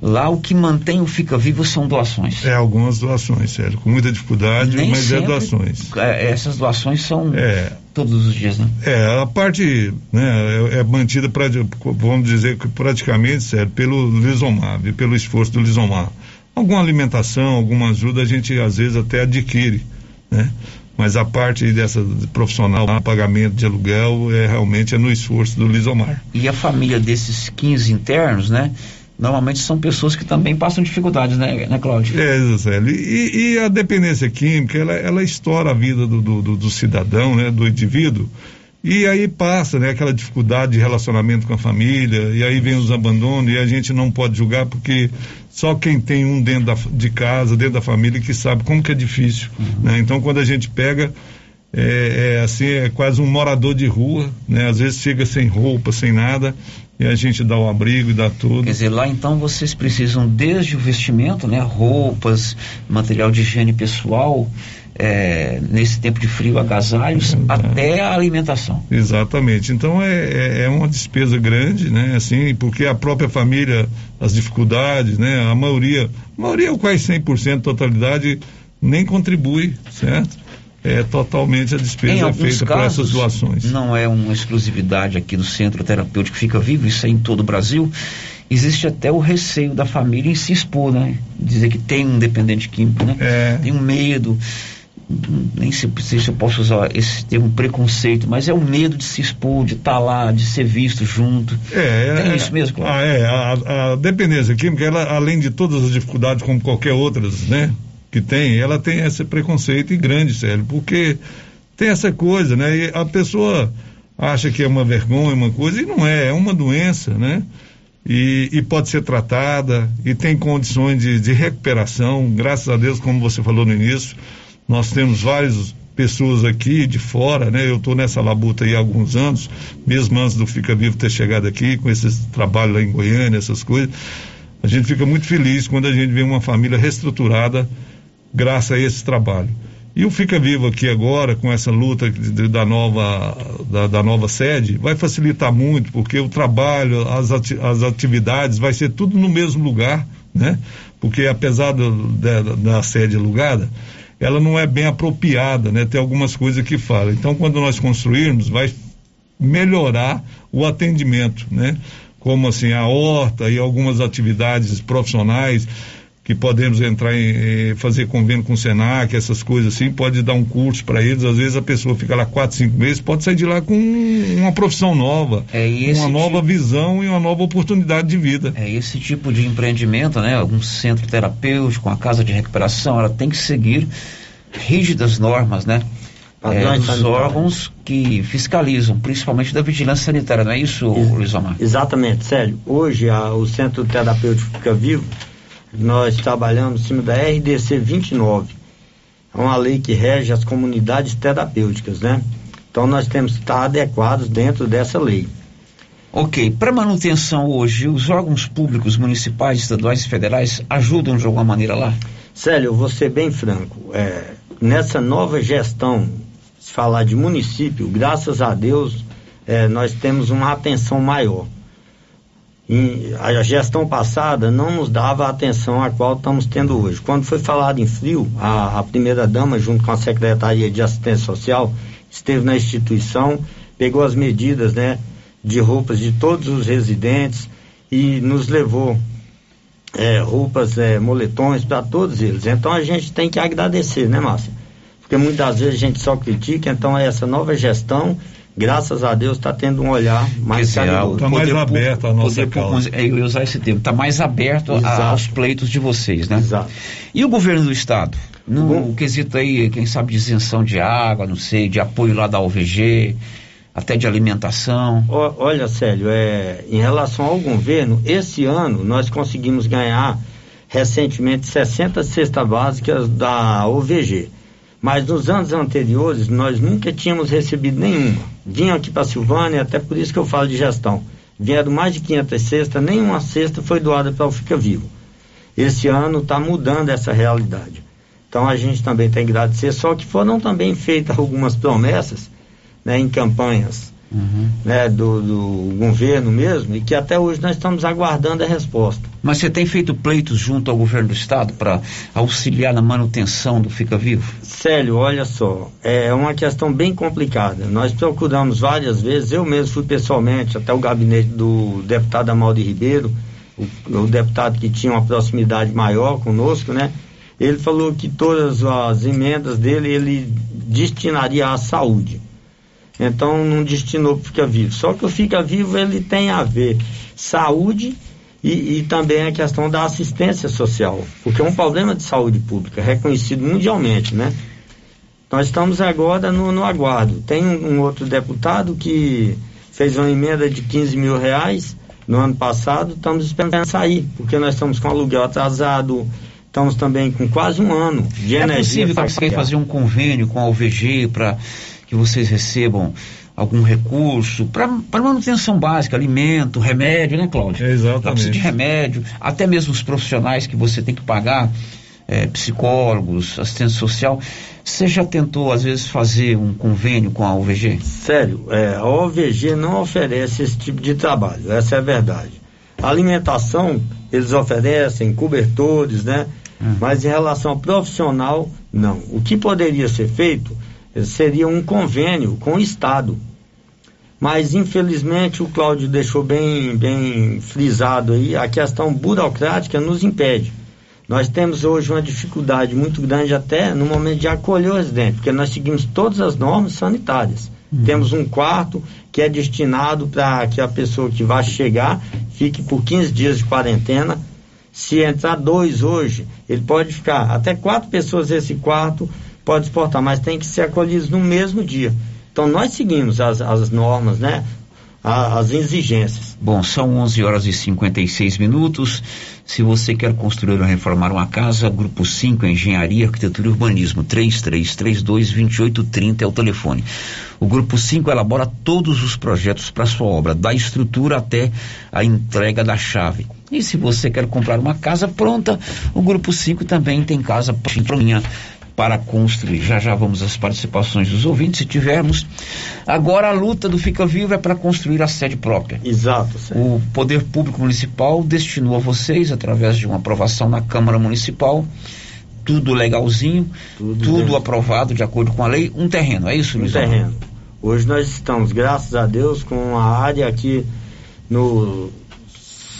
Lá o que mantém o Fica Vivo são doações. É, algumas doações, sério, com muita dificuldade, Nem mas é doações. é, essas doações são É. todos os dias, né? É, a parte né, é, é mantida, pra, vamos dizer que praticamente, sério, pelo Lisomar, pelo esforço do Lisomar. Alguma alimentação, alguma ajuda a gente às vezes até adquire, né? Mas a parte dessa profissional, pagamento de aluguel, é realmente é no esforço do Lisomar. E a família desses 15 internos, né? Normalmente são pessoas que também passam dificuldades, né, né Cláudio? É, Célio. E, e a dependência química, ela, ela estoura a vida do, do, do- do cidadão, né, do indivíduo, e aí passa, né, aquela dificuldade de relacionamento com a família, e aí vem os abandonos, e a gente não pode julgar porque só quem tem um dentro da, de casa, dentro da família, que sabe como que é difícil, né? Então, quando a gente pega, é, é assim, é quase um morador de rua, né? Às vezes chega sem roupa, sem nada, e a gente dá o abrigo e dá tudo. Quer dizer, lá então vocês precisam desde o vestimento, né? Roupas, material de higiene pessoal, é, nesse tempo de frio, agasalhos, até a alimentação. Exatamente. Então é, é, é uma despesa grande, né? Assim, porque a própria família, as dificuldades, né? A maioria, a maioria quase 100% totalidade nem contribui, certo? É totalmente a despesa é feita por essas doações. não é uma exclusividade aqui do Centro Terapêutico Fica Vivo, isso é em todo o Brasil. Existe até o receio da família em se expor, né? Dizer que tem um dependente químico, né? É. Tem um medo, nem sei, sei se eu posso usar esse termo preconceito, mas é o medo de se expor, de estar lá, de ser visto junto. É, Tem é, isso mesmo, claro. Ah, é, a, a dependência química, ela, além de todas as dificuldades, como qualquer outras, né, que tem, ela tem esse preconceito e grande, sério, porque tem essa coisa, né, e a pessoa acha que é uma vergonha, uma coisa, e não é, é uma doença, né, e, e pode ser tratada, e tem condições de, de recuperação, graças a Deus, como você falou no início, nós temos várias pessoas aqui de fora, né? Eu estou nessa labuta aí há alguns anos, mesmo antes do Fica Vivo ter chegado aqui, com esse trabalho lá em Goiânia, essas coisas. A gente fica muito feliz quando a gente vê uma família reestruturada graças a esse trabalho. E o Fica Vivo aqui agora, com essa luta de- da nova, da, da nova sede, vai facilitar muito, porque o trabalho, as, ati- as atividades, vai ser tudo no mesmo lugar, né? Porque apesar do- da, da sede alugada, ela não é bem apropriada, né? Tem algumas coisas que falam. Então, quando nós construirmos, vai melhorar o atendimento, né? Como assim, a horta e algumas atividades profissionais que podemos entrar em fazer convênio com o Senac, essas coisas assim, pode dar um curso para eles. Às vezes a pessoa fica lá quatro, cinco meses, pode sair de lá com uma profissão nova, É, e esse uma nova visão e uma nova oportunidade de vida. É esse tipo de empreendimento, né? Um centro terapêutico, uma casa de recuperação, ela tem que seguir rígidas normas, né? É, sanitários. órgãos que fiscalizam, principalmente da vigilância sanitária, não é isso, Luiz Omar? Exatamente, Célio. Hoje a- o Centro Terapêutico Fica Vivo, nós trabalhamos em cima da RDC 29. É uma lei que rege as comunidades terapêuticas, né? Então nós temos que estar adequados dentro dessa lei. Ok, para manutenção hoje, os órgãos públicos municipais, estaduais e federais ajudam de alguma maneira lá? Célio, eu vou ser bem franco. é, nessa nova gestão, se falar de município, graças a Deus, é, nós temos uma atenção maior. A gestão passada não nos dava a atenção a qual estamos tendo hoje. Quando foi falado em frio, a, a primeira dama, junto com a Secretaria de Assistência Social, esteve na instituição, pegou as medidas né, de roupas de todos os residentes e nos levou é, roupas, é, moletões para todos eles. Então a gente tem que agradecer, né, Márcia? Porque muitas vezes a gente só critica, então essa nova gestão, graças a Deus, está tendo um olhar mais dizer, carinhoso. Tá mais aberto a nossa causa. é, eu ia usar esse termo, está mais aberto a- aos pleitos de vocês, né? Exato. E o governo do estado? No quesito aí, quem sabe, de isenção de água, não sei, de apoio lá da OVG, até de alimentação. Olha, Célio, é, em relação ao governo, esse ano nós conseguimos ganhar recentemente 60 cestas básicas da OVG. Mas nos anos anteriores nós nunca tínhamos recebido nenhuma. Vinham aqui para Silvânia, até por isso que eu falo de gestão. Vieram mais de 500 cestas, nenhuma cesta foi doada para o Fica Vivo. Esse ano está mudando essa realidade. Então a gente também tem que agradecer, só que foram também feitas algumas promessas né, em campanhas uhum. né, do, do, governo mesmo, e que até hoje nós estamos aguardando a resposta. Mas você tem feito pleitos junto ao governo do estado para auxiliar na manutenção do Fica Vivo? Célio, olha só, é uma questão bem complicada. Nós procuramos várias vezes, eu mesmo fui pessoalmente até o gabinete do deputado Amaldi Ribeiro, o, o deputado que tinha uma proximidade maior conosco, né? ele falou que todas as emendas dele ele destinaria à saúde. Então não destinou para Fica Vivo. Só que o Fica Vivo ele tem a ver saúde e, e, também a questão da assistência social, porque é um problema de saúde pública reconhecido mundialmente, né? Nós estamos agora no, no aguardo. Tem um, um, outro deputado que fez uma emenda de 15 mil reais no ano passado, estamos esperando sair, porque nós estamos com aluguel atrasado, Estamos também com quase um ano de é energia. É possível fazer um convênio com a UVG para que vocês recebam algum recurso para manutenção básica, alimento, remédio, né, Cláudio? Exatamente. de remédio, até mesmo os profissionais que você tem que pagar, é, psicólogos, assistente social. Você já tentou, às vezes, fazer um convênio com a UVG? Sério, é, a UVG não oferece esse tipo de trabalho, essa é a verdade. A alimentação, eles oferecem cobertores, né? Hum. Mas em relação ao profissional, não. O que poderia ser feito seria um convênio com o Estado. Mas infelizmente o Cláudio deixou bem, bem frisado aí, a questão burocrática nos impede. Nós temos hoje uma dificuldade muito grande até no momento de acolher o residente, porque nós seguimos todas as normas sanitárias. Uhum. Temos um quarto que é destinado para que a pessoa que vai chegar fique por 15 dias de quarentena se entrar dois hoje, ele pode ficar até quatro pessoas nesse quarto, pode exportar, mas tem que ser acolhidos no mesmo dia. Então nós seguimos as, as normas, né? as exigências. Bom, são 11 horas e 56 minutos. Se você quer construir ou reformar uma casa, Grupo 5, Engenharia, Arquitetura e Urbanismo, 3332-2830 é o telefone. O Grupo 5 elabora todos os projetos para sua obra, da estrutura até a entrega da chave. E se você quer comprar uma casa pronta, o Grupo 5 também tem casa pronta para construir. Já já vamos às participações dos ouvintes, se tivermos. Agora a luta do Fica Vivo é para construir a sede própria. Exato. O Poder Público Municipal destinou a vocês, através de uma aprovação na Câmara Municipal, tudo legalzinho, tudo, tudo aprovado de acordo com a lei, um terreno, é isso, Luiz? Um terreno. Hoje nós estamos, graças a Deus, com a área aqui no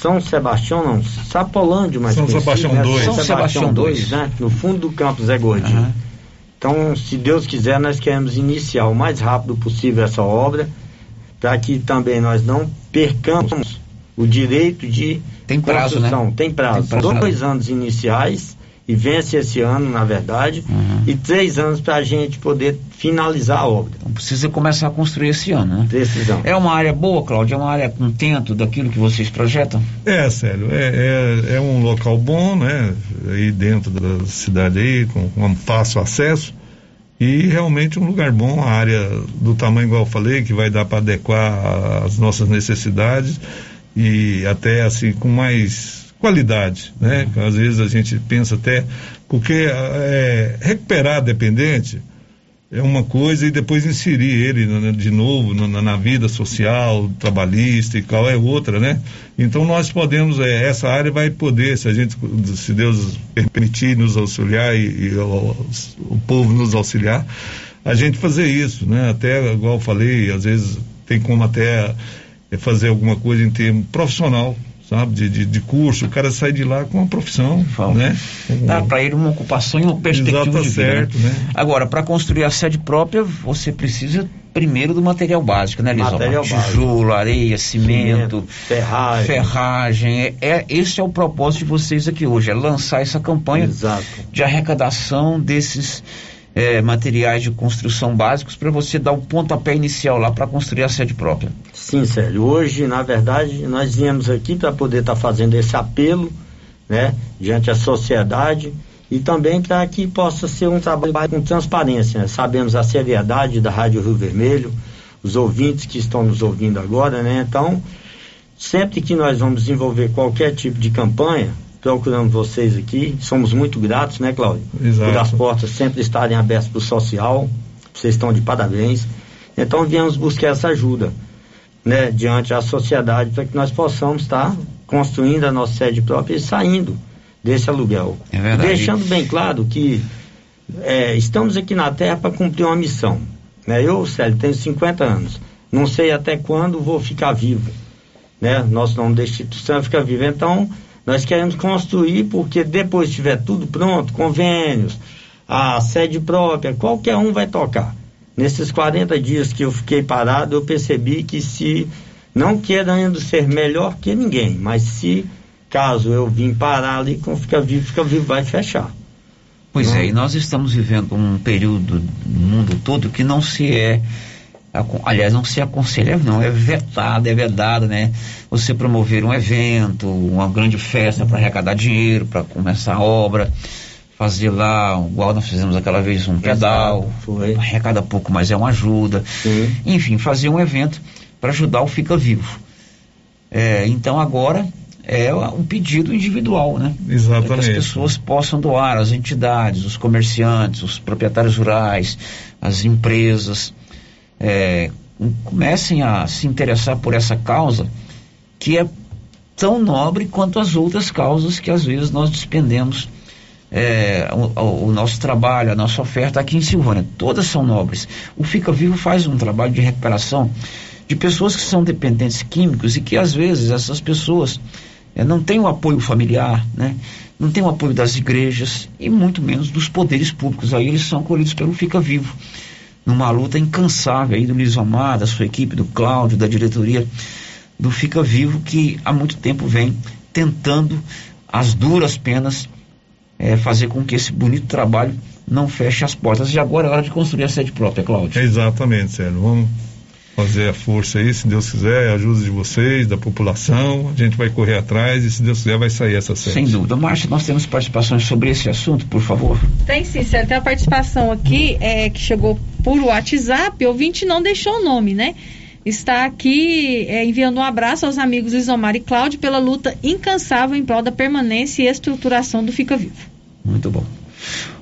são Sebastião, não, Sapolândia, mas São Sebastião 2. Né? São Sebastião 2, né? No fundo do campo Zé Gordinho. Uhum. Então, se Deus quiser, nós queremos iniciar o mais rápido possível essa obra, para que também nós não percamos o direito de tem prazo, construção. Né? Tem prazo. Tem prazo. Dois anos iniciais e vence esse ano, na verdade, uhum. e três anos para a gente poder finalizar a obra. Então precisa começar a construir esse ano, né? Decisão. É uma área boa, Cláudio? É uma área contento daquilo que vocês projetam? É, sério, é, é, é um local bom, né? Aí dentro da cidade aí, com, com fácil acesso e realmente um lugar bom, a área do tamanho igual eu falei, que vai dar para adequar às nossas necessidades e até assim com mais qualidade, né? Às vezes a gente pensa até, porque é, recuperar dependente é uma coisa e depois inserir ele de novo na, na, vida social, trabalhista e tal é outra, né? Então nós podemos, é, essa área vai poder, se a gente, se Deus permitir nos auxiliar e, e o, o povo nos auxiliar, a gente fazer isso, né? Até, igual eu falei, às vezes tem como até fazer alguma coisa em termo profissional, sabe, de, de, de, curso, o cara sai de lá com uma profissão, Falta. né? Dá para ele uma ocupação e uma perspectiva Exato, de vida. Né? Certo, né? né? Agora, para construir a sede própria, você precisa primeiro do material básico, né, Lisão? Material Tijolo, areia, cimento, cimento ferragem. ferragem. É, é, esse é o propósito de vocês aqui hoje, é lançar essa campanha Exato. de arrecadação desses é, materiais de construção básicos para você dar o pontapé inicial lá para construir a sede própria. Sim, Célio. Hoje, na verdade, nós viemos aqui para poder estar tá fazendo esse apelo né, diante da sociedade e também para que possa ser um trabalho com transparência. Né? Sabemos a seriedade da Rádio Rio Vermelho, os ouvintes que estão nos ouvindo agora, né? Então, sempre que nós vamos desenvolver qualquer tipo de campanha, procurando vocês aqui, somos muito gratos, né, Cláudio? Exato. Por as portas sempre estarem abertas para o social, vocês estão de parabéns. Então, viemos buscar essa ajuda, né, diante da sociedade, para que nós possamos estar construindo a nossa sede própria e saindo desse aluguel. É verdade. Deixando bem claro que é, estamos aqui na Terra para cumprir uma missão. Né? Eu, Célio, tenho 50 anos. Não sei até quando vou ficar vivo. Né? Nosso nome da instituição é ficar vivo. Então, nós queremos construir, porque depois que tiver tudo pronto, convênios, a sede própria, qualquer um vai tocar. Nesses 40 dias que eu fiquei parado, eu percebi que se não querendo ser melhor que ninguém, mas se caso eu vim parar ali, com Fica Vivo, Fica Vivo vai fechar. Pois é, e nós estamos vivendo um período no mundo todo que não se é, aliás, não se aconselha, não, é vetado, é vedado, né? Você promover um evento, uma grande festa para arrecadar dinheiro, para começar a obra, fazer lá, igual nós fizemos aquela vez, um pedal, arrecada pouco, mas é uma ajuda. Sim. Enfim, fazer um evento para ajudar o Fica Vivo. É, então agora é um pedido individual, né? Exatamente. Para que as pessoas possam doar, as entidades, os comerciantes, os proprietários rurais, as empresas, é, comecem a se interessar por essa causa que é tão nobre quanto as outras causas que às vezes nós despendemos é, o, o, nosso trabalho, a nossa oferta aqui em Silvânia. Todas são nobres. O Fica Vivo faz um trabalho de recuperação de pessoas que são dependentes químicos e que às vezes essas pessoas é, não têm o apoio familiar, né? não tem o apoio das igrejas e muito menos dos poderes públicos. Aí eles são acolhidos pelo Fica Vivo, numa luta incansável aí do Luiz Omar, da sua equipe, do Cláudio, da diretoria do Fica Vivo, que há muito tempo vem tentando as duras penas é, fazer com que esse bonito trabalho não feche as portas. E agora é hora de construir a sede própria, Cláudio. Exatamente, Sérgio. Vamos fazer a força aí, se Deus quiser, a ajuda de vocês, da população, a gente vai correr atrás e se Deus quiser vai sair essa série. Sem dúvida. Márcia, nós temos participações sobre esse assunto, por favor? Tem sim, Sérgio. Tem a participação aqui é, que chegou por WhatsApp, o ouvinte não deixou o nome, né? Está aqui é, enviando um abraço aos amigos Isomar e Cláudio pela luta incansável em prol da permanência e estruturação do Fica Vivo. Muito bom.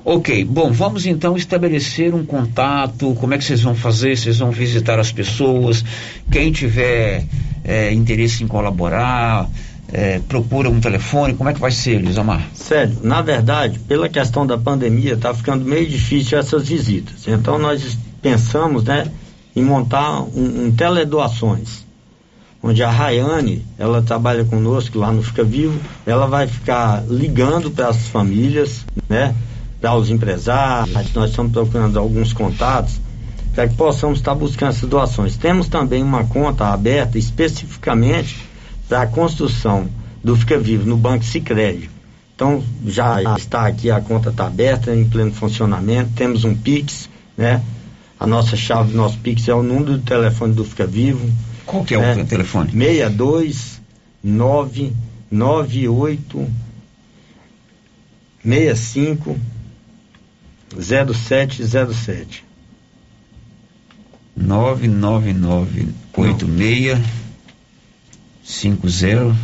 Ok, bom, vamos então estabelecer um contato. Como é que vocês vão fazer? Vocês vão visitar as pessoas? Quem tiver é, interesse em colaborar, é, procura um telefone. Como é que vai ser, Lisamar? Sério, na verdade, pela questão da pandemia, está ficando meio difícil essas visitas. Então nós pensamos, né, em montar um, um teledoações onde a Rayane, ela trabalha conosco lá no Fica Vivo, ela vai ficar ligando para as famílias, né? Para os empresários, nós estamos procurando alguns contatos para que possamos estar buscando essas doações. Temos também uma conta aberta especificamente para a construção do Fica Vivo no Banco Sicredi. Então já está aqui, a conta está aberta, em pleno funcionamento, temos um Pix, né? A nossa chave do nosso Pix é o número do telefone do Fica Vivo, qual que é, é o telefone? 62 998 65 0707 99986 50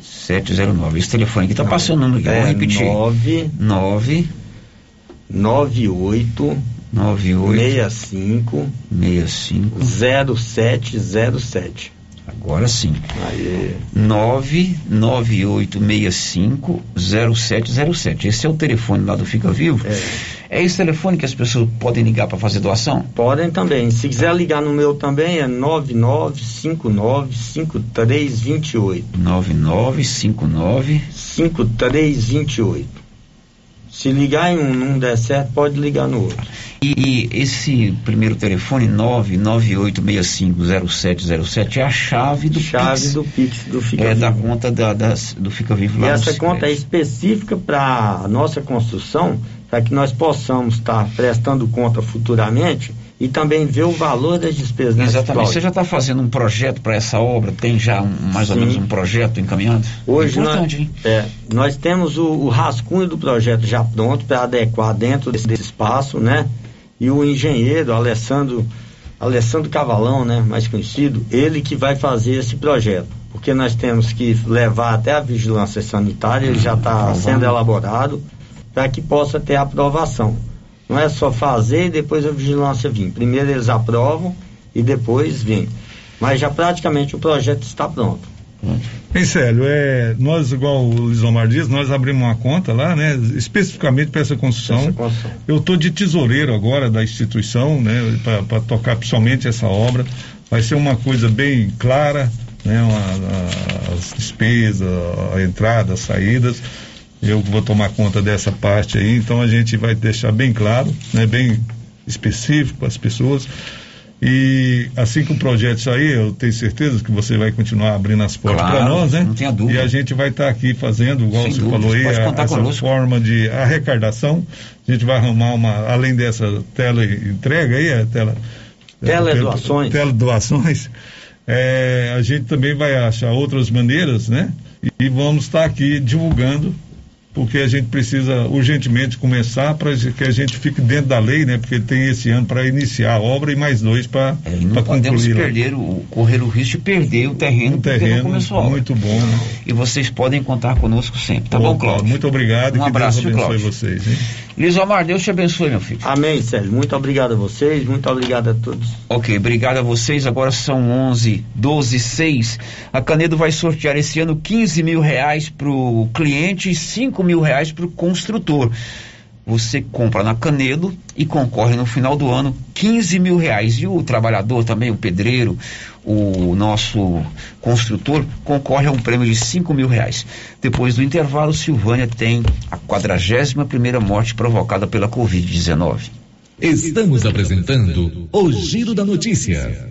709. Esse telefone aqui tá Não, passando o número aqui, é, vou repetir. 9 9 98 98 65 65 0707. Agora sim. Aí. 99865 0707. Esse é o telefone lá do Fica Vivo. É. é esse telefone que as pessoas podem ligar para fazer doação? Podem também. Se quiser ligar no meu também é 9959 5328. 9959 5328. Se ligar em um não der certo, pode ligar no outro. E, e esse primeiro telefone, 998650707, é a chave do chave Pix. do Pix do Fica é, Vivo. da conta da, das, do Fica Vivo E lá essa no conta é específica para a nossa construção, para que nós possamos estar prestando conta futuramente e também ver o valor das despesas. Exatamente. Você já está fazendo um projeto para essa obra? Tem já um, mais Sim. ou menos um projeto encaminhado? Hoje nós, é, nós temos o, o, rascunho do projeto já pronto para adequar dentro desse, desse, espaço, né? E o engenheiro Alessandro, Alessandro Cavalão, né? Mais conhecido, ele que vai fazer esse projeto. Porque nós temos que levar até a vigilância sanitária, ele já está sendo elaborado, para que possa ter aprovação. Não é só fazer e depois a vigilância vir. Primeiro eles aprovam e depois vem. Mas já praticamente o projeto está pronto. Bem, Célio, é, nós, igual o Lisomar diz, nós abrimos uma conta lá, né, especificamente para essa construção. Essa construção. Eu estou de tesoureiro agora da instituição, né, para tocar principalmente essa obra. Vai ser uma coisa bem clara, né, uma, a, as despesas, a entrada, as saídas eu vou tomar conta dessa parte aí, então a gente vai deixar bem claro, né, bem específico para as pessoas. E assim que o projeto sair, eu tenho certeza que você vai continuar abrindo as portas claro, para nós, né? Não tenha dúvida. E a gente vai estar tá aqui fazendo, igual Sem você dúvida, falou aí, a, essa conosco. forma de arrecadação. A gente vai arrumar uma, além dessa tela entrega aí, a tela. Teledoações. Teledoações. É, a gente também vai achar outras maneiras, né? E, e vamos estar tá aqui divulgando porque a gente precisa urgentemente começar para que a gente fique dentro da lei, né? Porque tem esse ano para iniciar a obra e mais dois para é, Não podemos perder o, correr o risco de perder o terreno, o terreno não começou a obra. Muito bom, né? E vocês podem contar conosco sempre, tá bom, Cláudio? Muito obrigado um e que abraço, Deus abençoe Cláudio. vocês. Hein? Liz Omar, Deus te abençoe, meu filho. Amém, Sérgio. Muito obrigado a vocês, muito obrigado a todos. Ok, obrigado a vocês. Agora são 11, 12, 6. A Canedo vai sortear esse ano 15 mil reais para o cliente e 5 mil reais para o construtor. Você compra na Canedo e concorre no final do ano 15 mil reais. E o trabalhador também, o pedreiro, o nosso construtor, concorre a um prêmio de 5 mil reais. Depois do intervalo, Silvânia tem a 41 primeira morte provocada pela Covid-19. Estamos apresentando o Giro da Notícia.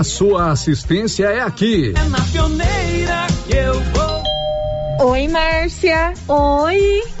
sua assistência é aqui. É na pioneira que eu vou. Oi, Márcia. Oi.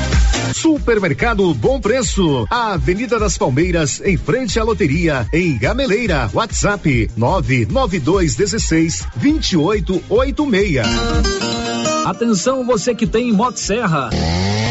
Supermercado Bom Preço, a Avenida das Palmeiras, em frente à loteria, em Gameleira. WhatsApp 99216 2886. Atenção você que tem Motosserra. Serra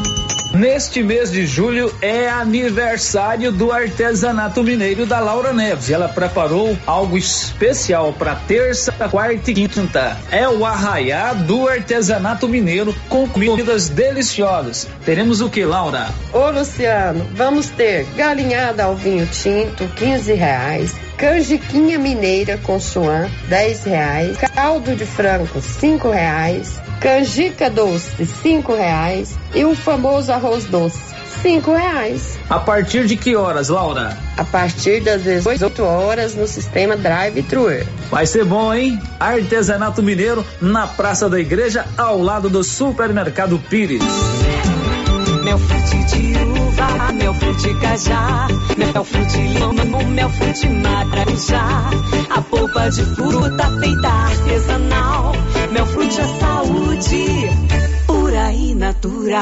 Neste mês de julho é aniversário do artesanato mineiro da Laura Neves. Ela preparou algo especial para terça, quarta e quinta. É o arraiá do artesanato mineiro com comidas deliciosas. Teremos o que, Laura? Ô Luciano, vamos ter galinhada ao vinho tinto, 15 reais. Canjiquinha mineira com chuan, 10 reais. Caldo de frango, 5 reais canjica doce, cinco reais e o famoso arroz doce, cinco reais. A partir de que horas, Laura? A partir das 18 horas no sistema Drive-Thru. Vai ser bom, hein? Artesanato Mineiro na Praça da Igreja, ao lado do Supermercado Pires. Mel frute de uva, mel frute cajá, mel frute limão, mel frute maracujá. A polpa de fruta feita artesanal, mel frute é saúde, pura e natural.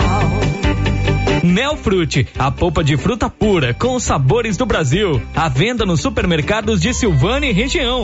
Melfrute, a polpa de fruta pura com os sabores do Brasil. À venda nos supermercados de Silvânia e região.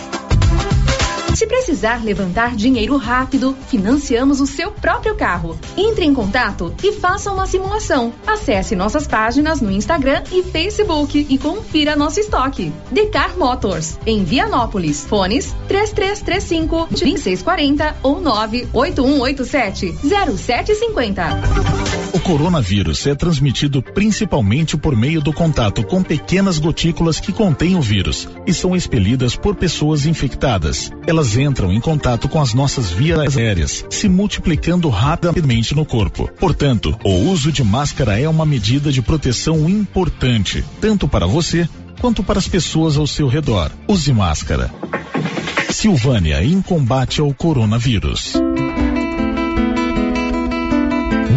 Se precisar levantar dinheiro rápido, financiamos o seu próprio carro. Entre em contato e faça uma simulação. Acesse nossas páginas no Instagram e Facebook e confira nosso estoque. Decar Motors, em Vianópolis. Fones 3335 2640 ou 98187 0750. O coronavírus é transmitido principalmente por meio do contato com pequenas gotículas que contêm o vírus e são expelidas por pessoas infectadas. Elas entram em contato com as nossas vias aéreas, se multiplicando rapidamente no corpo. Portanto, o uso de máscara é uma medida de proteção importante, tanto para você quanto para as pessoas ao seu redor. Use máscara. Silvânia em combate ao coronavírus.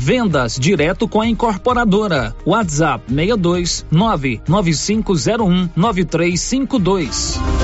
Vendas direto com a incorporadora. WhatsApp 62 99501 9352.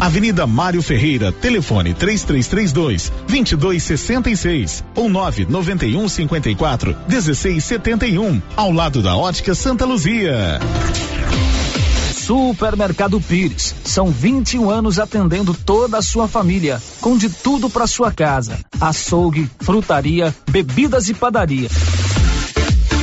Avenida Mário Ferreira, telefone 3332 2266 ou 991 54 1671, ao lado da Ótica Santa Luzia. Supermercado Pires. São 21 anos atendendo toda a sua família, com de tudo para sua casa: açougue, frutaria, bebidas e padaria.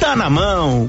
Tá na mão.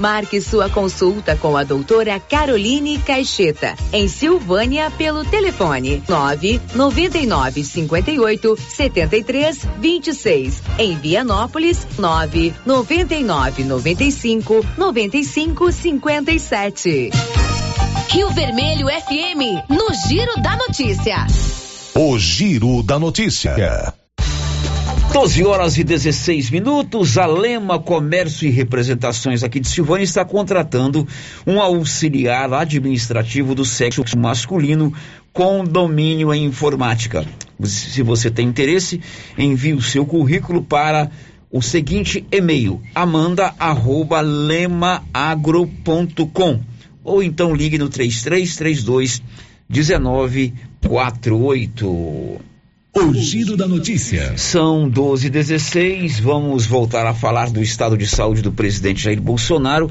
Marque sua consulta com a doutora Caroline Caixeta, em Silvânia, pelo telefone 9 99 58 73 26. Em Vianópolis, 9 99 95 95 57. Rio Vermelho FM, no Giro da Notícia. O Giro da Notícia. 12 horas e 16 minutos. A Lema Comércio e Representações aqui de Silvânia está contratando um auxiliar administrativo do sexo masculino com domínio em informática. Se você tem interesse, envie o seu currículo para o seguinte e-mail: amanda@lemaagro.com ou então ligue no 3332 1948. O Giro da Notícia. São 12 e 16 Vamos voltar a falar do estado de saúde do presidente Jair Bolsonaro.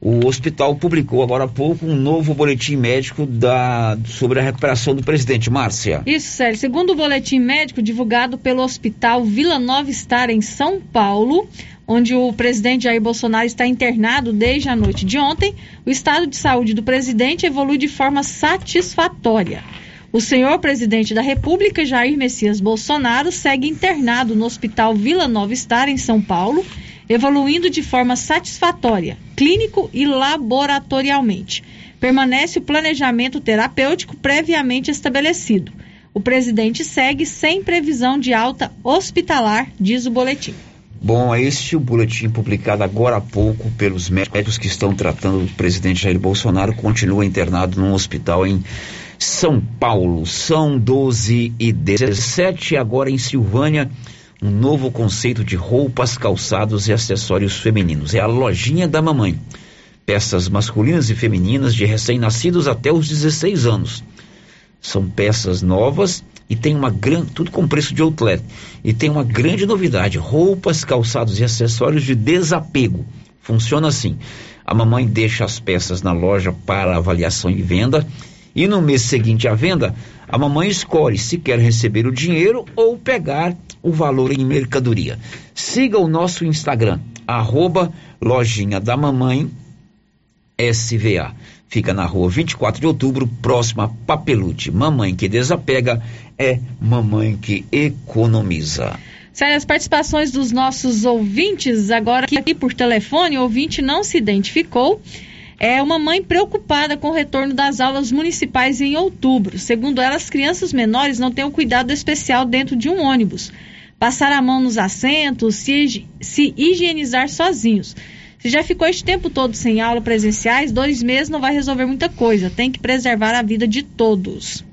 O hospital publicou agora há pouco um novo boletim médico da, sobre a recuperação do presidente. Márcia. Isso, Sérgio. Segundo o boletim médico divulgado pelo Hospital Vila Nova Star em São Paulo, onde o presidente Jair Bolsonaro está internado desde a noite de ontem, o estado de saúde do presidente evolui de forma satisfatória. O senhor presidente da República, Jair Messias Bolsonaro, segue internado no Hospital Vila Nova Star, em São Paulo, evoluindo de forma satisfatória, clínico e laboratorialmente. Permanece o planejamento terapêutico previamente estabelecido. O presidente segue sem previsão de alta hospitalar, diz o boletim. Bom, este é o boletim publicado agora há pouco pelos médicos que estão tratando o presidente Jair Bolsonaro. Continua internado num hospital em São Paulo. São 12 e 17. Agora em Silvânia, um novo conceito de roupas, calçados e acessórios femininos. É a lojinha da mamãe. Peças masculinas e femininas de recém-nascidos até os 16 anos. São peças novas e tem uma grande, tudo com preço de outlet. E tem uma grande novidade: roupas, calçados e acessórios de desapego. Funciona assim: a mamãe deixa as peças na loja para avaliação e venda. E no mês seguinte à venda, a mamãe escolhe se quer receber o dinheiro ou pegar o valor em mercadoria. Siga o nosso Instagram, arroba lojinha da mamãe SVA. Fica na rua 24 de outubro, próxima a Papelute. Mamãe que desapega é mamãe que economiza. Sério, as participações dos nossos ouvintes, agora aqui por telefone, o ouvinte não se identificou. É uma mãe preocupada com o retorno das aulas municipais em outubro. Segundo ela, as crianças menores não têm o cuidado especial dentro de um ônibus. Passar a mão nos assentos, se, se higienizar sozinhos. Se já ficou este tempo todo sem aula presenciais, dois meses não vai resolver muita coisa. Tem que preservar a vida de todos.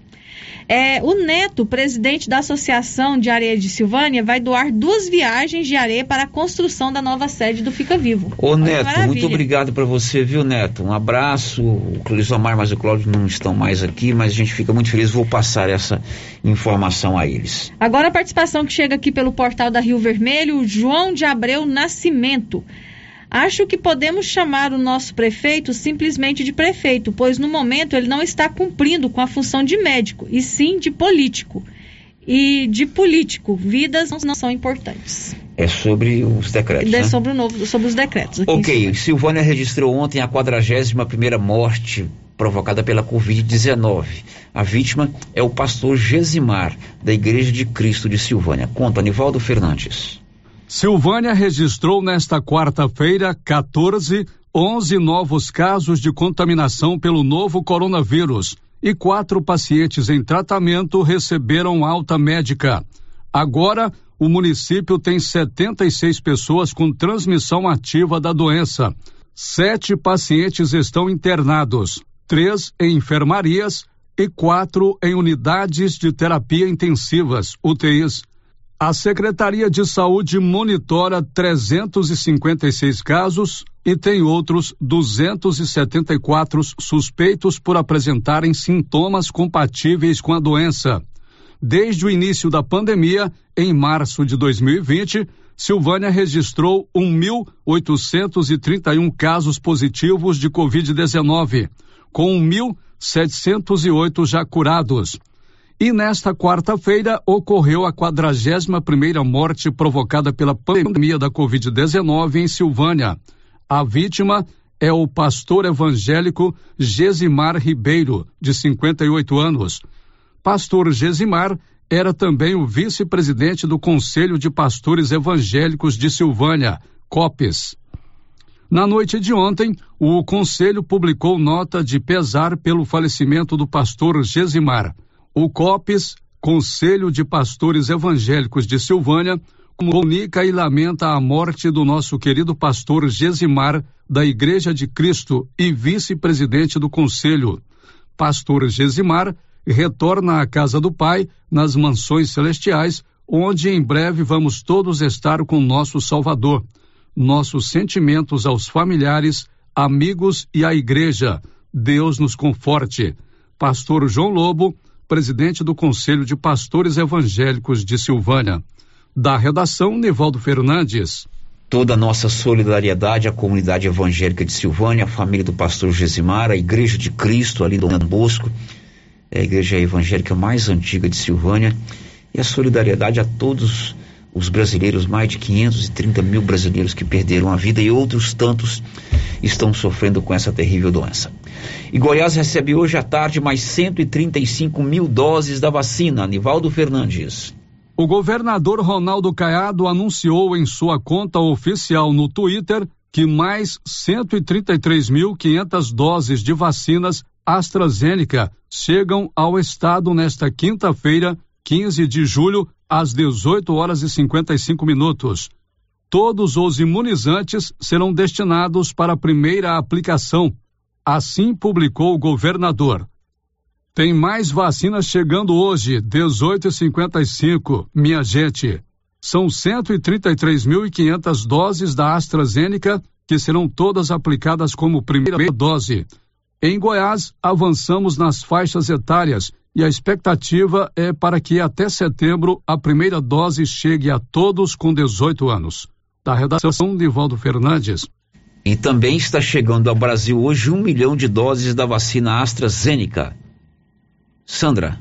É, o Neto, presidente da Associação de Areia de Silvânia, vai doar duas viagens de areia para a construção da nova sede do Fica Vivo. Ô Olha Neto, muito obrigado para você, viu Neto? Um abraço. O Clisomar mas o Cláudio não estão mais aqui, mas a gente fica muito feliz. Vou passar essa informação a eles. Agora a participação que chega aqui pelo portal da Rio Vermelho, João de Abreu Nascimento. Acho que podemos chamar o nosso prefeito simplesmente de prefeito, pois no momento ele não está cumprindo com a função de médico, e sim de político. E de político, vidas não são importantes. É sobre os decretos. É né? sobre, o novo, sobre os decretos. Ok, Silvânia registrou ontem a 41 morte provocada pela Covid-19. A vítima é o pastor Gesimar, da Igreja de Cristo de Silvânia. Conta, Nivaldo Fernandes. Silvânia registrou nesta quarta-feira 14, 11 novos casos de contaminação pelo novo coronavírus e quatro pacientes em tratamento receberam alta médica. Agora, o município tem 76 pessoas com transmissão ativa da doença. Sete pacientes estão internados, três em enfermarias e quatro em unidades de terapia intensivas, UTIs. A Secretaria de Saúde monitora 356 casos e tem outros 274 suspeitos por apresentarem sintomas compatíveis com a doença. Desde o início da pandemia, em março de 2020, Silvânia registrou 1.831 casos positivos de Covid-19, com 1.708 já curados. E nesta quarta-feira ocorreu a 41 primeira morte provocada pela pandemia da Covid-19 em Silvânia. A vítima é o pastor evangélico Gesimar Ribeiro, de 58 anos. Pastor Gesimar era também o vice-presidente do Conselho de Pastores Evangélicos de Silvânia, COPES. Na noite de ontem, o conselho publicou nota de pesar pelo falecimento do pastor Gesimar. O COPES, Conselho de Pastores Evangélicos de Silvânia, comunica e lamenta a morte do nosso querido pastor Gesimar, da Igreja de Cristo e vice-presidente do Conselho. Pastor Gesimar retorna à casa do Pai, nas mansões celestiais, onde em breve vamos todos estar com nosso Salvador. Nossos sentimentos aos familiares, amigos e à Igreja. Deus nos conforte. Pastor João Lobo, presidente do Conselho de Pastores Evangélicos de Silvânia. Da redação, Nivaldo Fernandes. Toda a nossa solidariedade à comunidade evangélica de Silvânia, à família do pastor Gesimar, à Igreja de Cristo, ali do Dom Bosco, é a igreja evangélica mais antiga de Silvânia, e a solidariedade a todos os brasileiros, mais de 530 mil brasileiros que perderam a vida e outros tantos estão sofrendo com essa terrível doença. E Goiás recebe hoje à tarde mais 135 mil doses da vacina. Anivaldo Fernandes. O governador Ronaldo Caiado anunciou em sua conta oficial no Twitter que mais 133.500 doses de vacinas AstraZeneca chegam ao estado nesta quinta-feira, 15 de julho, às 18 horas e 55 minutos. Todos os imunizantes serão destinados para a primeira aplicação. Assim publicou o governador. Tem mais vacinas chegando hoje, 18 e 55, minha gente. São 133.500 doses da AstraZeneca que serão todas aplicadas como primeira dose. Em Goiás, avançamos nas faixas etárias e a expectativa é para que até setembro a primeira dose chegue a todos com 18 anos. Da redação, Nivaldo Fernandes. E também está chegando ao Brasil hoje um milhão de doses da vacina AstraZeneca. Sandra.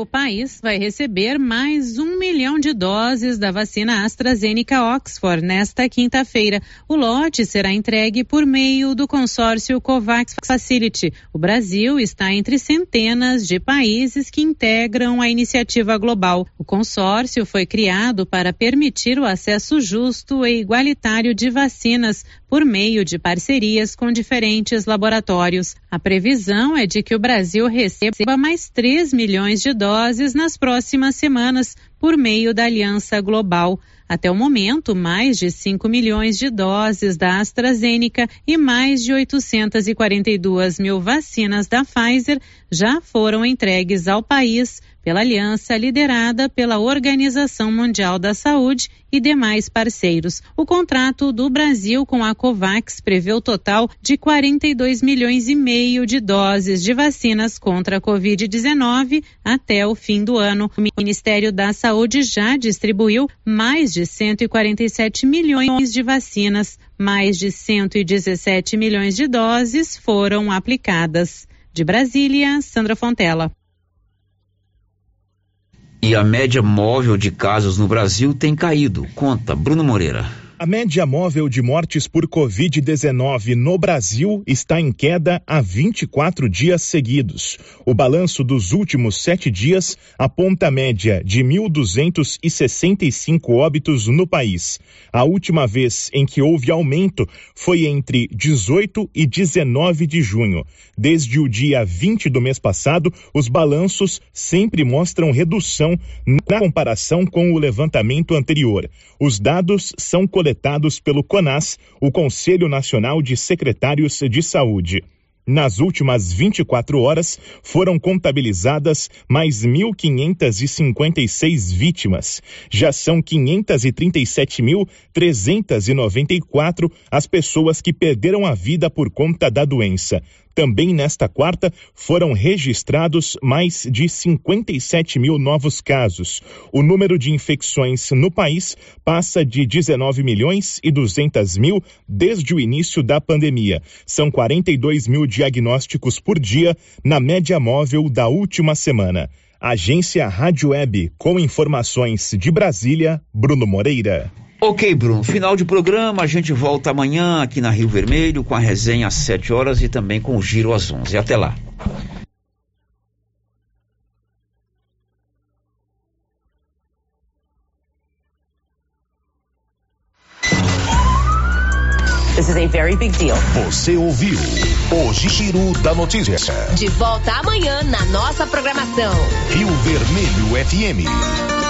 O país vai receber mais um milhão de doses da vacina AstraZeneca Oxford nesta quinta-feira. O lote será entregue por meio do consórcio COVAX Facility. O Brasil está entre centenas de países que integram a iniciativa global. O consórcio foi criado para permitir o acesso justo e igualitário de vacinas por meio de parcerias com diferentes laboratórios. A previsão é de que o Brasil receba mais 3 milhões de doses nas próximas semanas por meio da Aliança Global. Até o momento, mais de 5 milhões de doses da AstraZeneca e mais de 842 mil vacinas da Pfizer já foram entregues ao país pela aliança liderada pela Organização Mundial da Saúde e demais parceiros. O contrato do Brasil com a Covax prevê o total de 42 milhões e meio de doses de vacinas contra a Covid-19 até o fim do ano. O Ministério da Saúde já distribuiu mais de 147 milhões de vacinas. Mais de 117 milhões de doses foram aplicadas. De Brasília, Sandra Fontela. E a média móvel de casos no Brasil tem caído. Conta, Bruno Moreira. A média móvel de mortes por Covid-19 no Brasil está em queda há 24 dias seguidos. O balanço dos últimos sete dias aponta a média de 1.265 óbitos no país. A última vez em que houve aumento foi entre 18 e 19 de junho. Desde o dia 20 do mês passado, os balanços sempre mostram redução na comparação com o levantamento anterior. Os dados são coletados coletados pelo CONAS, o Conselho Nacional de Secretários de Saúde. Nas últimas 24 horas, foram contabilizadas mais 1.556 vítimas. Já são 537.394 as pessoas que perderam a vida por conta da doença. Também nesta quarta foram registrados mais de 57 mil novos casos. O número de infecções no país passa de 19 milhões e 200 mil desde o início da pandemia. São 42 mil diagnósticos por dia na média móvel da última semana. Agência Rádio Web, com informações de Brasília, Bruno Moreira. Ok, Bruno. Final de programa. A gente volta amanhã aqui na Rio Vermelho com a resenha às 7 horas e também com o giro às 11. Até lá. This is a very big deal. Você ouviu o Giro da Notícia. De volta amanhã na nossa programação. Rio Vermelho FM.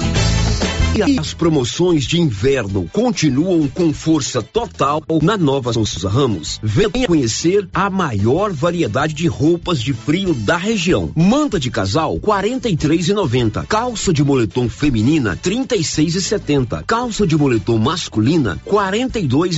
E as promoções de inverno continuam com força total na Nova Souza Ramos. Venha conhecer a maior variedade de roupas de frio da região. Manta de casal, quarenta e três e noventa. Calça de moletom feminina, trinta e seis e setenta. Calça de moletom masculina, quarenta e dois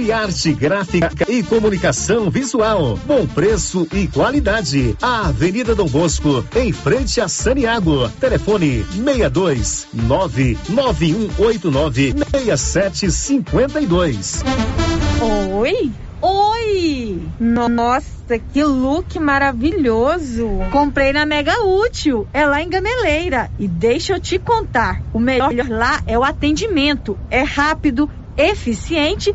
Criarte Gráfica e Comunicação Visual. Bom preço e qualidade. A Avenida Dom Bosco, em frente a Saniago. Telefone 62 99189 6752. Oi? Oi! Nossa, que look maravilhoso! Comprei na Mega Útil, é lá em Gameleira. E deixa eu te contar, o melhor lá é o atendimento. É rápido, eficiente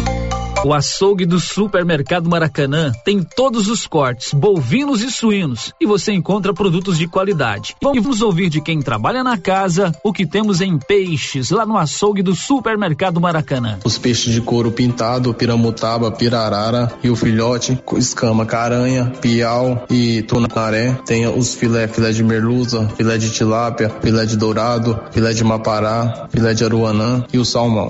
O açougue do Supermercado Maracanã tem todos os cortes, bovinos e suínos, e você encontra produtos de qualidade. Vamos ouvir de quem trabalha na casa o que temos em peixes lá no açougue do Supermercado Maracanã. Os peixes de couro pintado, piramutaba, pirarara e o filhote, escama, caranha, piau e tunaré. Tem os filé, filé de merluza, filé de tilápia, filé de dourado, filé de mapará, filé de aruanã e o salmão.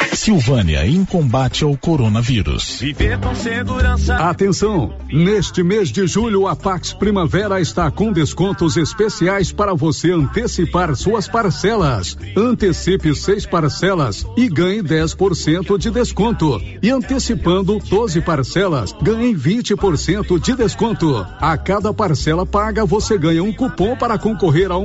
Silvânia em combate ao coronavírus. Viver com segurança. Atenção! Neste mês de julho, a Pax Primavera está com descontos especiais para você antecipar suas parcelas. Antecipe seis parcelas e ganhe 10% de desconto. E antecipando 12 parcelas, ganhe 20% de desconto. A cada parcela paga, você ganha um cupom para concorrer a um